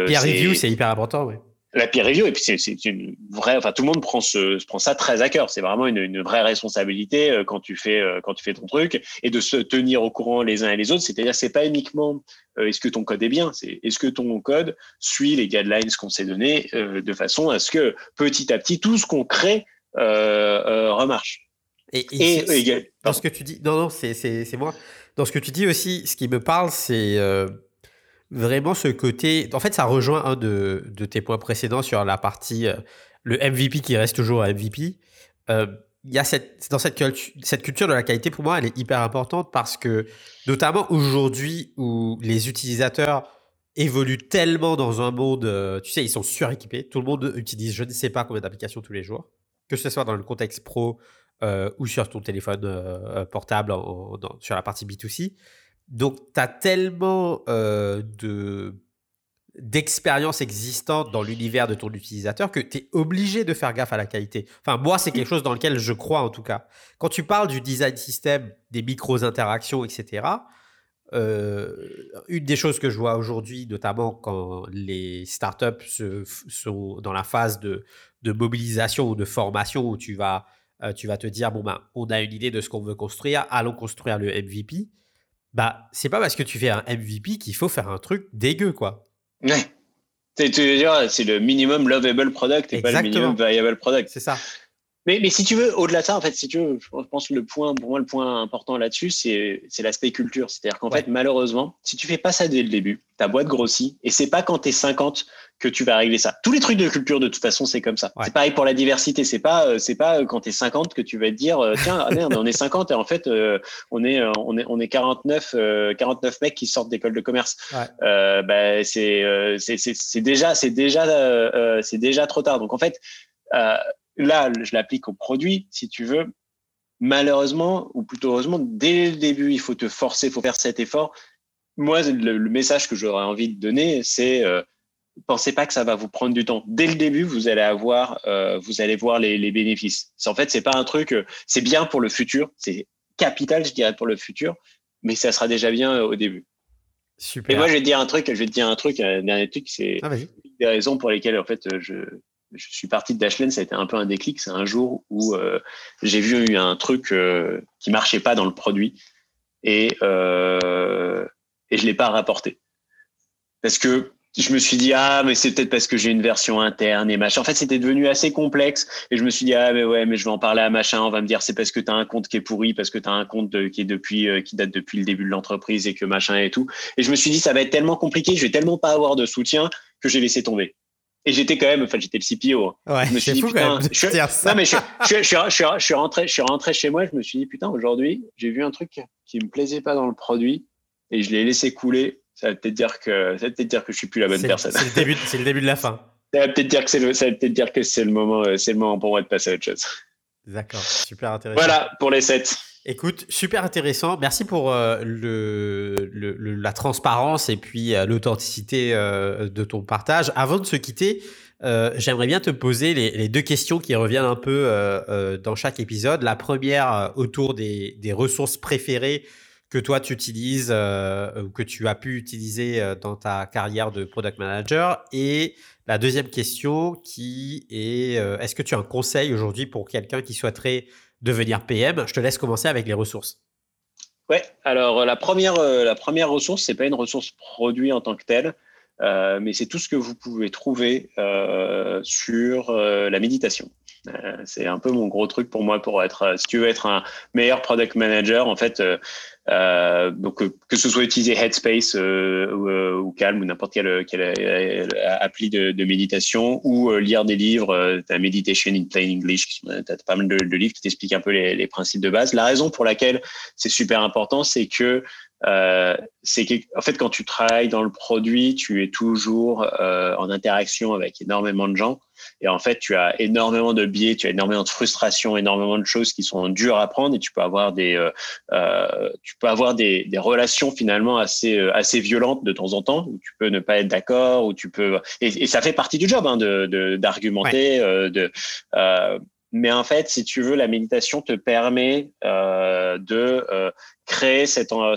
peer review, c'est hyper important, oui la peer review et puis c'est une vraie enfin tout le monde prend ce prend ça très à cœur. C'est vraiment une, une, vraie responsabilité euh, quand tu fais euh, quand tu fais ton truc et de se tenir au courant les uns et les autres. C'est-à-dire c'est pas uniquement euh, est-ce que ton code est bien c'est est-ce que ton code suit les guidelines qu'on s'est donné de façon à ce que petit à petit tout ce qu'on crée remarche. Et, et, dans ce que tu dis non non c'est moi. Dans ce que tu dis aussi ce qui me parle c'est vraiment ce côté. En fait, ça rejoint un de, tes points précédents sur la partie euh, le MVP qui reste toujours MVP. Euh, il y a cette, dans cette, culture, cette culture de la qualité, pour moi, elle est hyper importante parce que, notamment aujourd'hui où les utilisateurs évoluent tellement dans un monde, euh, tu sais, ils sont suréquipés. Tout le monde utilise je ne sais pas combien d'applications tous les jours, que ce soit dans le contexte pro ou sur ton téléphone portable sur la partie B2C. Donc, tu as tellement de d'expérience existante dans l'univers de ton utilisateur que tu es obligé de faire gaffe à la qualité. Enfin, moi, c'est quelque chose dans lequel je crois en tout cas. Quand tu parles du design system, des micro-interactions, etc., euh, une des choses que je vois aujourd'hui, notamment quand les startups sont dans la phase de, de, mobilisation ou de formation où tu vas, euh, tu vas te dire bon ben, on a une idée de ce qu'on veut construire, allons construire le MVP. Bah, c'est pas parce que tu fais un MVP qu'il faut faire un truc dégueu, quoi. Ouais. C'est le minimum lovable product et pas le minimum viable product. C'est ça. Mais, mais, si tu veux, au-delà de ça, en fait, si tu veux, je pense que le point, pour moi, le point important là-dessus, c'est, l'aspect culture. C'est-à-dire qu'en fait, malheureusement, si tu fais pas ça dès le début, ta boîte grossit et c'est pas quand tu es 50 que tu vas régler ça. Tous les trucs de culture, de toute façon, c'est comme ça. C'est pareil pour la diversité. C'est pas, euh, c'est pas euh, quand tu es 50 que tu vas te dire, euh, tiens, ah merde, on est 50 et en fait, on est, on est, on est 49, 49 mecs qui sortent d'école de commerce. bah, c'est, c'est, c'est, déjà, c'est déjà, c'est déjà trop tard. Donc, en fait, là, je l'applique au produit, si tu veux. Malheureusement, ou plutôt heureusement, dès le début, il faut te forcer, il faut faire cet effort. Moi, le, message que j'aurais envie de donner, c'est euh, pensez pas que ça va vous prendre du temps. Dès le début, vous allez avoir, euh, vous allez voir les, les bénéfices. En fait, c'est pas un truc, euh, c'est bien pour le futur, c'est capital, je dirais, pour le futur, mais ça sera déjà bien euh, au début. Super. Et moi, je vais te dire un truc, je vais te dire un truc, un dernier truc, c'est ah, une des raisons pour lesquelles, en fait, je, je suis parti de Dashlane, ça a été un peu un déclic. C'est un jour où euh, j'ai vu un truc euh, qui marchait pas dans le produit et, euh, et je l'ai pas rapporté. Parce que je me suis dit, ah, mais c'est peut-être parce que j'ai une version interne et machin. En fait, c'était devenu assez complexe et je me suis dit, ah, mais ouais, mais je vais en parler à machin. On va me dire, c'est parce que tu as un compte qui est pourri, parce que tu as un compte qui est depuis, euh, qui date depuis le début de l'entreprise et que machin et tout. Et je me suis dit, ça va être tellement compliqué, je vais tellement pas avoir de soutien que j'ai laissé tomber. Et j'étais quand même, enfin, j'étais le CPO. Hein. Ouais, je me suis dit, putain, je, non, mais je, je, je, je, suis rentré, je suis rentré chez moi, je me suis dit, putain, aujourd'hui, j'ai vu un truc qui me plaisait pas dans le produit et je l'ai laissé couler. Ça va peut-être dire que, ça va peut-être dire que je suis plus la bonne personne. C'est le début, c'est le début de la fin. Ça va peut-être dire que c'est le, ça va peut-être dire que c'est le moment, euh, c'est le moment pour moi de passer à autre chose. D'accord, super intéressant. Voilà pour les 7. Écoute, super intéressant. Merci pour euh, le, le, la transparence et puis euh, l'authenticité euh, de ton partage. Avant de se quitter, j'aimerais bien te poser les, les, deux questions qui reviennent un peu dans chaque épisode. La première autour des, des, ressources préférées que toi tu utilises ou que tu as pu utiliser dans ta carrière de product manager. Et la deuxième question qui est est-ce que tu as un conseil aujourd'hui pour quelqu'un qui souhaiterait devenir PM. Je te laisse commencer avec les ressources. Ouais, alors euh, la première, euh, la première ressource, c'est pas une ressource produit en tant que telle, euh, mais c'est tout ce que vous pouvez trouver sur la méditation. c'est un peu mon gros truc pour moi pour être, si tu veux être un meilleur product manager, en fait, euh, donc euh, que ce soit utiliser Headspace euh, ou, ou, Calm ou n'importe quelle, quelle, appli de, de, méditation ou lire des livres, as Meditation in Plain English, tu as pas mal de, de livres qui t'expliquent un peu les, les, principes de base. La raison pour laquelle c'est super important, c'est que euh, c'est qu'en fait, quand tu travailles dans le produit, tu es toujours euh, en interaction avec énormément de gens. Et en fait, tu as énormément de biais, tu as énormément de frustration, énormément de choses qui sont dures à prendre et tu peux avoir des, euh, euh tu peux avoir des, des, relations finalement assez, euh, assez violentes de temps en temps où tu peux ne pas être d'accord, où tu peux, et, et, ça fait partie du job hein, de, d'argumenter, de, de mais en fait, si tu veux, la méditation te permet euh, de euh, créer cette, euh,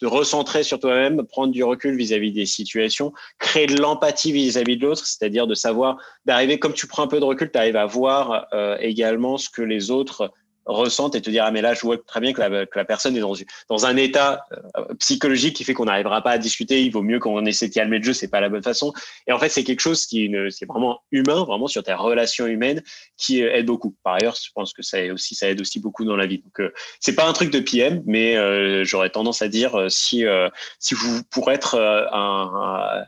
de recentrer sur toi-même, prendre du recul vis-à-vis des situations, créer de l'empathie vis-à-vis de l'autre, c'est-à-dire de savoir, d'arriver, comme tu prends un peu de recul, tu arrives à voir également ce que les autres ressentent et te dire ah mais là je vois très bien que la, que la personne est dans, dans un état euh, psychologique qui fait qu'on n'arrivera pas à discuter. Il vaut mieux qu'on essaie de calmer le jeu. C'est pas la bonne façon. Et en fait c'est quelque chose qui, est vraiment humain vraiment sur tes relations humaines qui euh, aide beaucoup. Par ailleurs je pense que ça aide aussi ça aide aussi beaucoup dans la vie. Donc euh, c'est pas un truc de PM mais euh, j'aurais tendance à dire si si vous pour être un,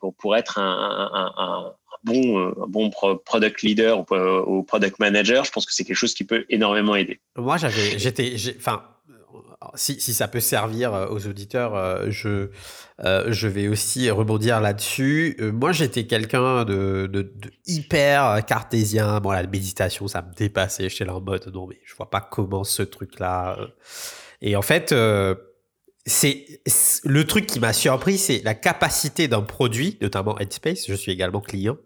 pour, pour être un, un, un bon, euh, bon product leader ou, product manager, je pense que c'est quelque chose qui peut énormément aider. Moi, j'avais, j'étais, enfin, si, si, ça peut servir aux auditeurs, je, je vais aussi rebondir là-dessus. moi, j'étais quelqu'un de, de, hyper cartésien. Bon, la méditation, ça me dépassait. J'étais là en mode, non, mais je vois pas comment ce truc-là. Et en fait, c'est le truc qui m'a surpris, c'est la capacité d'un produit, notamment Headspace. Je suis également client.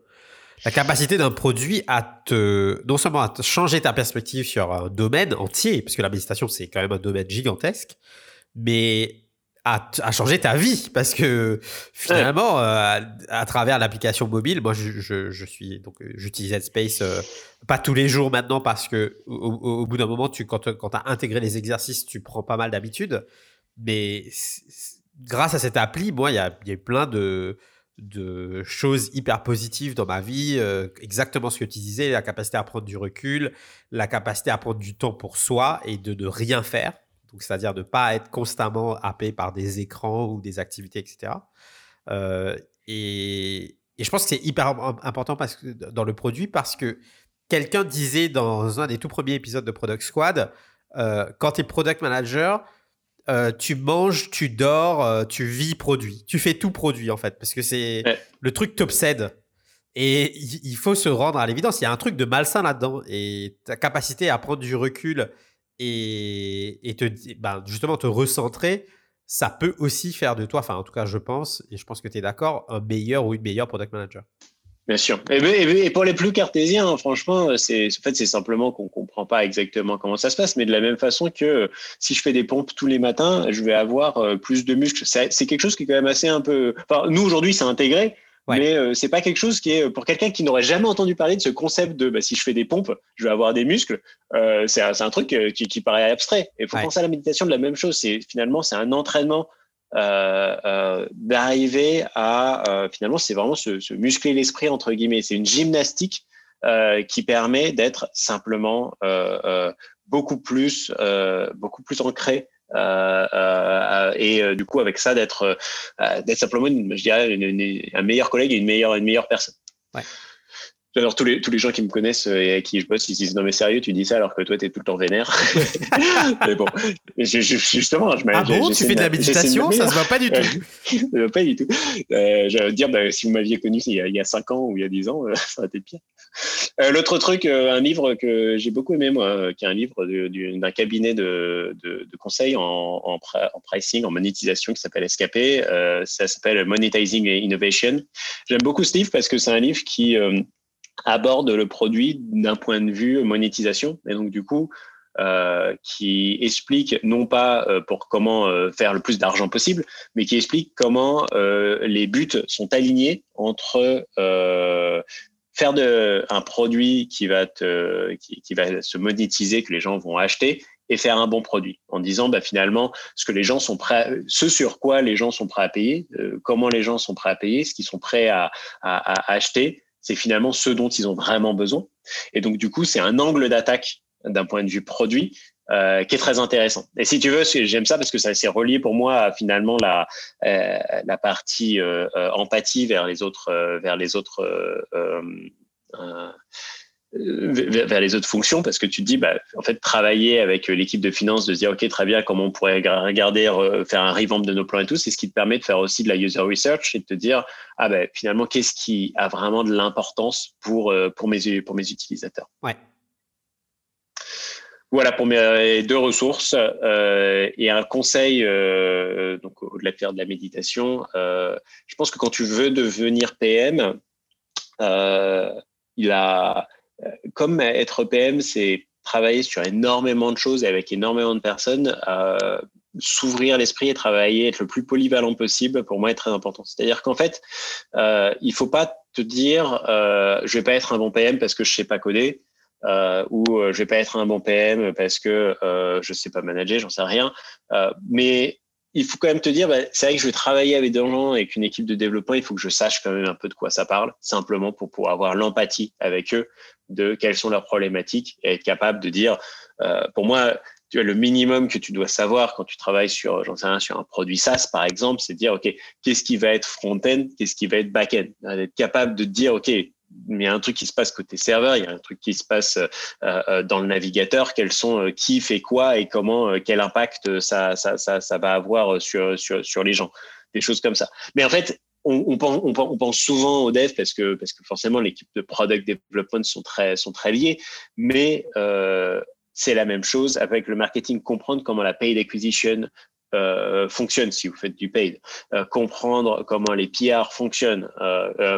La capacité d'un produit à te, non seulement à te changer ta perspective sur un domaine entier, parce que la méditation c'est quand même un domaine gigantesque, mais à, à changer ta vie, parce que finalement, euh, à, travers l'application mobile, moi je, je, je suis donc j'utilise Headspace euh, pas tous les jours maintenant parce que au, au, bout d'un moment, tu quand quand as intégré les exercices, tu prends pas mal d'habitude. Mais grâce à cette appli, moi, il y a, y a plein de, de choses hyper positives dans ma vie. Euh, exactement ce que tu disais, la capacité à prendre du recul, la capacité à prendre du temps pour soi et de ne rien faire. Donc, c'est-à-dire de ne pas être constamment happé par des écrans ou des activités, etc. Euh, et, je pense que c'est hyper important parce que, dans le produit parce que quelqu'un disait dans un des tout premiers épisodes de Product Squad, euh, quand tu es product manager, euh, tu manges, tu dors, euh, tu vis produit. Tu fais tout produit en fait, parce que c'est le truc t'obsède. Et il faut se rendre à l'évidence, il y a un truc de malsain là-dedans. Et ta capacité à prendre du recul et, et te, ben, justement te recentrer, ça peut aussi faire de toi, enfin en tout cas je pense, et je pense que tu es d'accord, un meilleur ou une meilleure product manager. Bien sûr. Et, pour les plus cartésiens, franchement, c'est en fait c'est simplement qu'on comprend pas exactement comment ça se passe, mais de la même façon que si je fais des pompes tous les matins, je vais avoir euh, plus de muscles. C'est quelque chose qui est quand même assez un peu. Enfin, nous aujourd'hui, c'est intégré. Mais euh, c'est pas quelque chose qui est pour quelqu'un qui n'aurait jamais entendu parler de ce concept de bah, si je fais des pompes, je vais avoir des muscles. Euh, c'est un, truc qui, qui, paraît abstrait. Il faut penser à la méditation de la même chose. C'est finalement c'est un entraînement euh, euh, d'arriver à euh, finalement c'est vraiment se, muscler l'esprit entre guillemets c'est une gymnastique qui permet d'être simplement beaucoup plus beaucoup plus ancré et du coup avec ça d'être d'être simplement je dirais un meilleur collègue et une meilleure une meilleure personne ouais. Alors, tous les, tous les gens qui me connaissent euh, et à qui je bosse, ils disent Non, mais sérieux, tu dis ça alors que toi, tu es tout le temps vénère. mais bon, justement, je Ah bon, tu fais de la méditation? Ça se voit pas du tout. voit pas du tout. Euh, je dire, bah, si vous m'aviez connu il y, a, il y, a, 5 ans ou il y a 10 ans, euh, ça aurait été pire. Euh, L'autre truc, euh, un livre que j'ai beaucoup aimé, moi, qui est un livre d'un cabinet de, de, de conseil en, en, en, pricing, en monétisation qui s'appelle Escapé. ça s'appelle Monetizing Innovation. J'aime beaucoup ce livre parce que c'est un livre qui aborde le produit d'un point de vue monétisation. Et donc, du coup, euh, qui explique non pas euh, pour comment euh, faire le plus d'argent possible, mais qui explique comment les buts sont alignés entre faire de, un produit qui va, te, qui, qui, va se monétiser, que les gens vont acheter, et faire un bon produit en disant bah, finalement ce que les gens sont prêts, ce sur quoi les gens sont prêts à payer, comment les gens sont prêts à payer, ce qu'ils sont prêts à, à, à acheter, c'est finalement ce dont ils ont vraiment besoin. Et donc, du coup, c'est un angle d'attaque d'un point de vue produit euh, qui est très intéressant. Et si tu veux, j'aime ça parce que ça s'est relié pour moi à finalement la, euh, la partie euh, empathie vers les autres, vers les autres vers les autres fonctions parce que tu te dis bah, en fait travailler avec l'équipe de finance de se dire ok très bien comment on pourrait regarder faire un revamp de nos plans et tout c'est ce qui te permet de faire aussi de la user research et de te dire ah ben finalement qu'est-ce qui a vraiment de l'importance pour euh, pour mes pour mes utilisateurs? Ouais. Voilà pour mes deux ressources euh, et un conseil euh, donc au-delà de faire de la méditation je pense que quand tu veux devenir PM il a comme être PM, c'est travailler sur énormément de choses avec énormément de personnes, euh, s'ouvrir l'esprit et travailler, être le plus polyvalent possible, pour moi, est très important. C'est-à-dire qu'en fait, euh, il faut pas te dire, euh, je vais pas être un bon PM parce que je sais pas coder, euh, ou euh, je vais pas être un bon PM parce que euh, je sais pas manager, j'en sais rien. Euh, mais il faut quand même te dire, bah, c'est vrai que je vais travailler avec des gens, avec une équipe de développement, il faut que je sache quand même un peu de quoi ça parle, simplement pour pouvoir avoir l'empathie avec eux de quelles sont leurs problématiques et être capable de dire, euh, pour moi, tu as le minimum que tu dois savoir quand tu travailles sur, j'en sais rien, sur un produit SaaS, par exemple, c'est de dire, OK, qu'est-ce qui va être front-end, qu'est-ce qui va être back-end? Être capable de dire, OK, il y a un truc qui se passe côté serveur, il y a un truc qui se passe dans le navigateur, quels sont qui fait quoi et comment, quel impact ça, ça, ça, ça va avoir sur, sur, sur les gens, des choses comme ça. Mais en fait, on, pense, on, pense, souvent au dev parce que, parce que forcément l'équipe de product development sont très, sont très liées, mais euh, c'est la même chose avec le marketing, comprendre comment la paid acquisition euh, fonctionne si vous faites du paid, euh, comprendre comment les PR fonctionnent,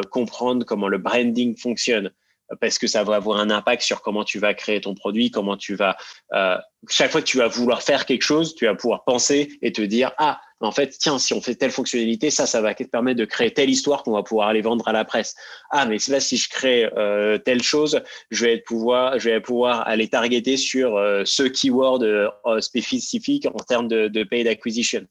comprendre comment le branding fonctionne, parce que ça va avoir un impact sur comment tu vas créer ton produit, comment tu vas chaque fois que tu vas vouloir faire quelque chose, tu vas pouvoir penser et te dire ah en fait tiens si on fait telle fonctionnalité ça ça va te permettre de créer telle histoire qu'on va pouvoir aller vendre à la presse. Ah mais là si je crée euh, telle chose je vais pouvoir je vais pouvoir aller targeter sur euh, ce keyword euh, spécifique en termes de, de paid acquisition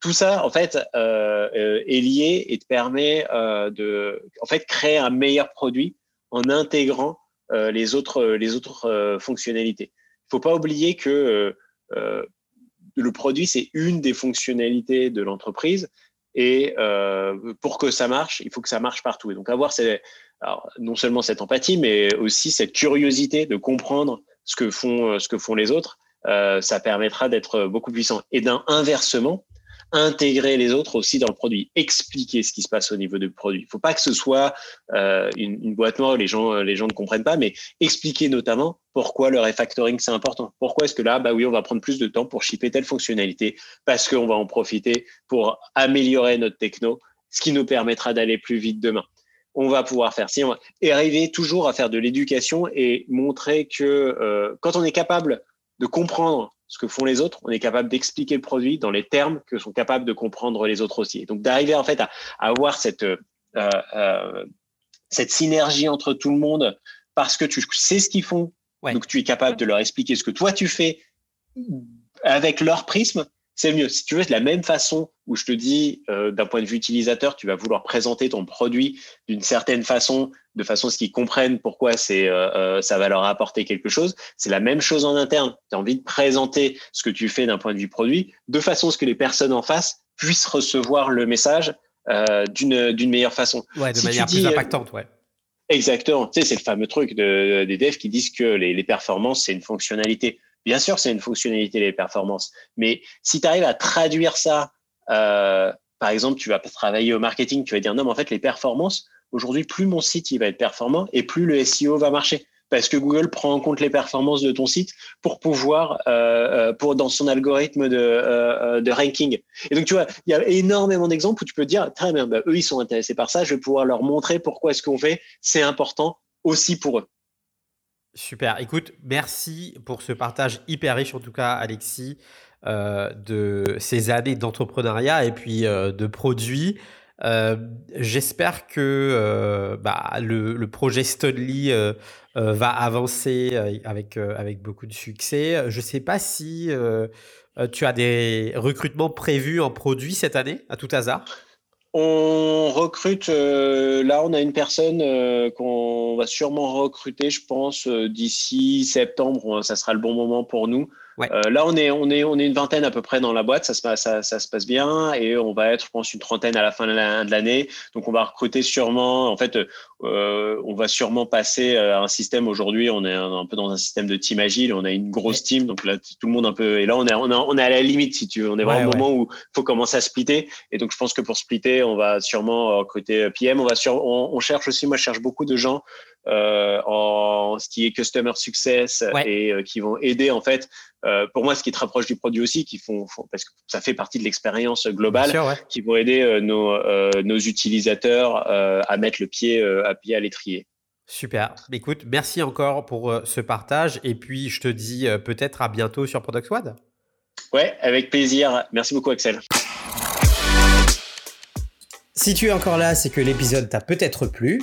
tout ça en fait est lié et te permet de en fait créer un meilleur produit en intégrant les autres les autres fonctionnalités faut pas oublier que euh, euh, le produit, c'est une des fonctionnalités de l'entreprise. Et euh, pour que ça marche, il faut que ça marche partout. Et donc avoir non seulement cette empathie, mais aussi cette curiosité de comprendre ce que font, ce que font les autres, ça permettra d'être beaucoup puissant. Et d'un inversement, intégrer les autres aussi dans le produit, expliquer ce qui se passe au niveau du produit. Il ne faut pas que ce soit euh, une, boîte noire où les gens, les gens ne comprennent pas, mais expliquer notamment pourquoi le refactoring c'est important. Pourquoi est-ce que là, bah oui, on va prendre plus de temps pour shipper telle fonctionnalité parce qu'on va en profiter pour améliorer notre techno, ce qui nous permettra d'aller plus vite demain. On va pouvoir faire si et arriver toujours à faire de l'éducation et montrer que euh, quand on est capable de comprendre ce que font les autres, on est capable d'expliquer le produit dans les termes que sont capables de comprendre les autres aussi. Et donc d'arriver en fait à, avoir cette, euh, euh, cette synergie entre tout le monde parce que tu sais ce qu'ils font, donc tu es capable de leur expliquer ce que toi tu fais avec leur prisme, c'est mieux. Si tu veux, de la même façon où je te dis, euh, d'un point de vue utilisateur, tu vas vouloir présenter ton produit d'une certaine façon, de façon à ce qu'ils comprennent pourquoi c'est, euh, euh, ça va leur apporter quelque chose. C'est la même chose en interne. Tu as envie de présenter ce que tu fais d'un point de vue produit, de façon à ce que les personnes en face puissent recevoir le message d'une, d'une meilleure façon. Ouais, de manière plus impactante, ouais. Exactement. Tu sais, c'est le fameux truc de, des devs qui disent que les, les performances, c'est une fonctionnalité. Bien sûr, c'est une fonctionnalité les performances, mais si tu arrives à traduire ça, euh, par exemple, tu vas travailler au marketing, tu vas dire non, mais en fait, les performances, aujourd'hui, plus mon site il va être performant et plus le SEO va marcher. Parce que Google prend en compte les performances de ton site pour pouvoir, euh, euh pour dans son algorithme de, euh, euh, de ranking. Et donc, tu vois, il y a énormément d'exemples où tu peux dire, très bien, bah, eux, ils sont intéressés par ça, je vais pouvoir leur montrer pourquoi est-ce qu'on fait, c'est important aussi pour eux. Super. Écoute, merci pour ce partage hyper riche, en tout cas, Alexis, euh, de ces années d'entrepreneuriat et puis euh, de produits. Euh, j'espère que bah, le, projet Stonely va avancer avec, avec beaucoup de succès. Je ne sais pas si tu as des recrutements prévus en produits cette année, à tout hasard? On recrute, euh, là on a une personne euh, qu'on va sûrement recruter, je pense, euh, d'ici septembre, ça sera le bon moment pour nous. Euh, là, on est, on, est, on est une vingtaine à peu près dans la boîte, ça se, passe, ça, se passe bien et on va être, je pense, une trentaine à la fin de l'année. Donc, on va recruter sûrement, en fait, euh, on va sûrement passer à un système aujourd'hui. On est un, peu dans un système de team agile, on a une grosse team, donc là, tout le monde un peu. Et là, on est, on, est à la limite, si tu veux. On est vraiment au moment où il faut commencer à splitter. Et donc, je pense que pour splitter, on va sûrement recruter PM. On, va sur, on cherche aussi, moi, je cherche beaucoup de gens euh, en ce qui est customer success et euh, qui vont aider en fait. Euh, pour moi, ce qui est très proche du produit aussi, qui font, parce que ça fait partie de l'expérience globale, qui vont aider nos, nos utilisateurs à mettre le pied à pied à l'étrier. Super. Écoute, merci encore pour ce partage et puis je te dis peut-être à bientôt sur Product Squad. Ouais, avec plaisir. Merci beaucoup, Axel. Si tu es encore là, c'est que l'épisode t'a peut-être plu.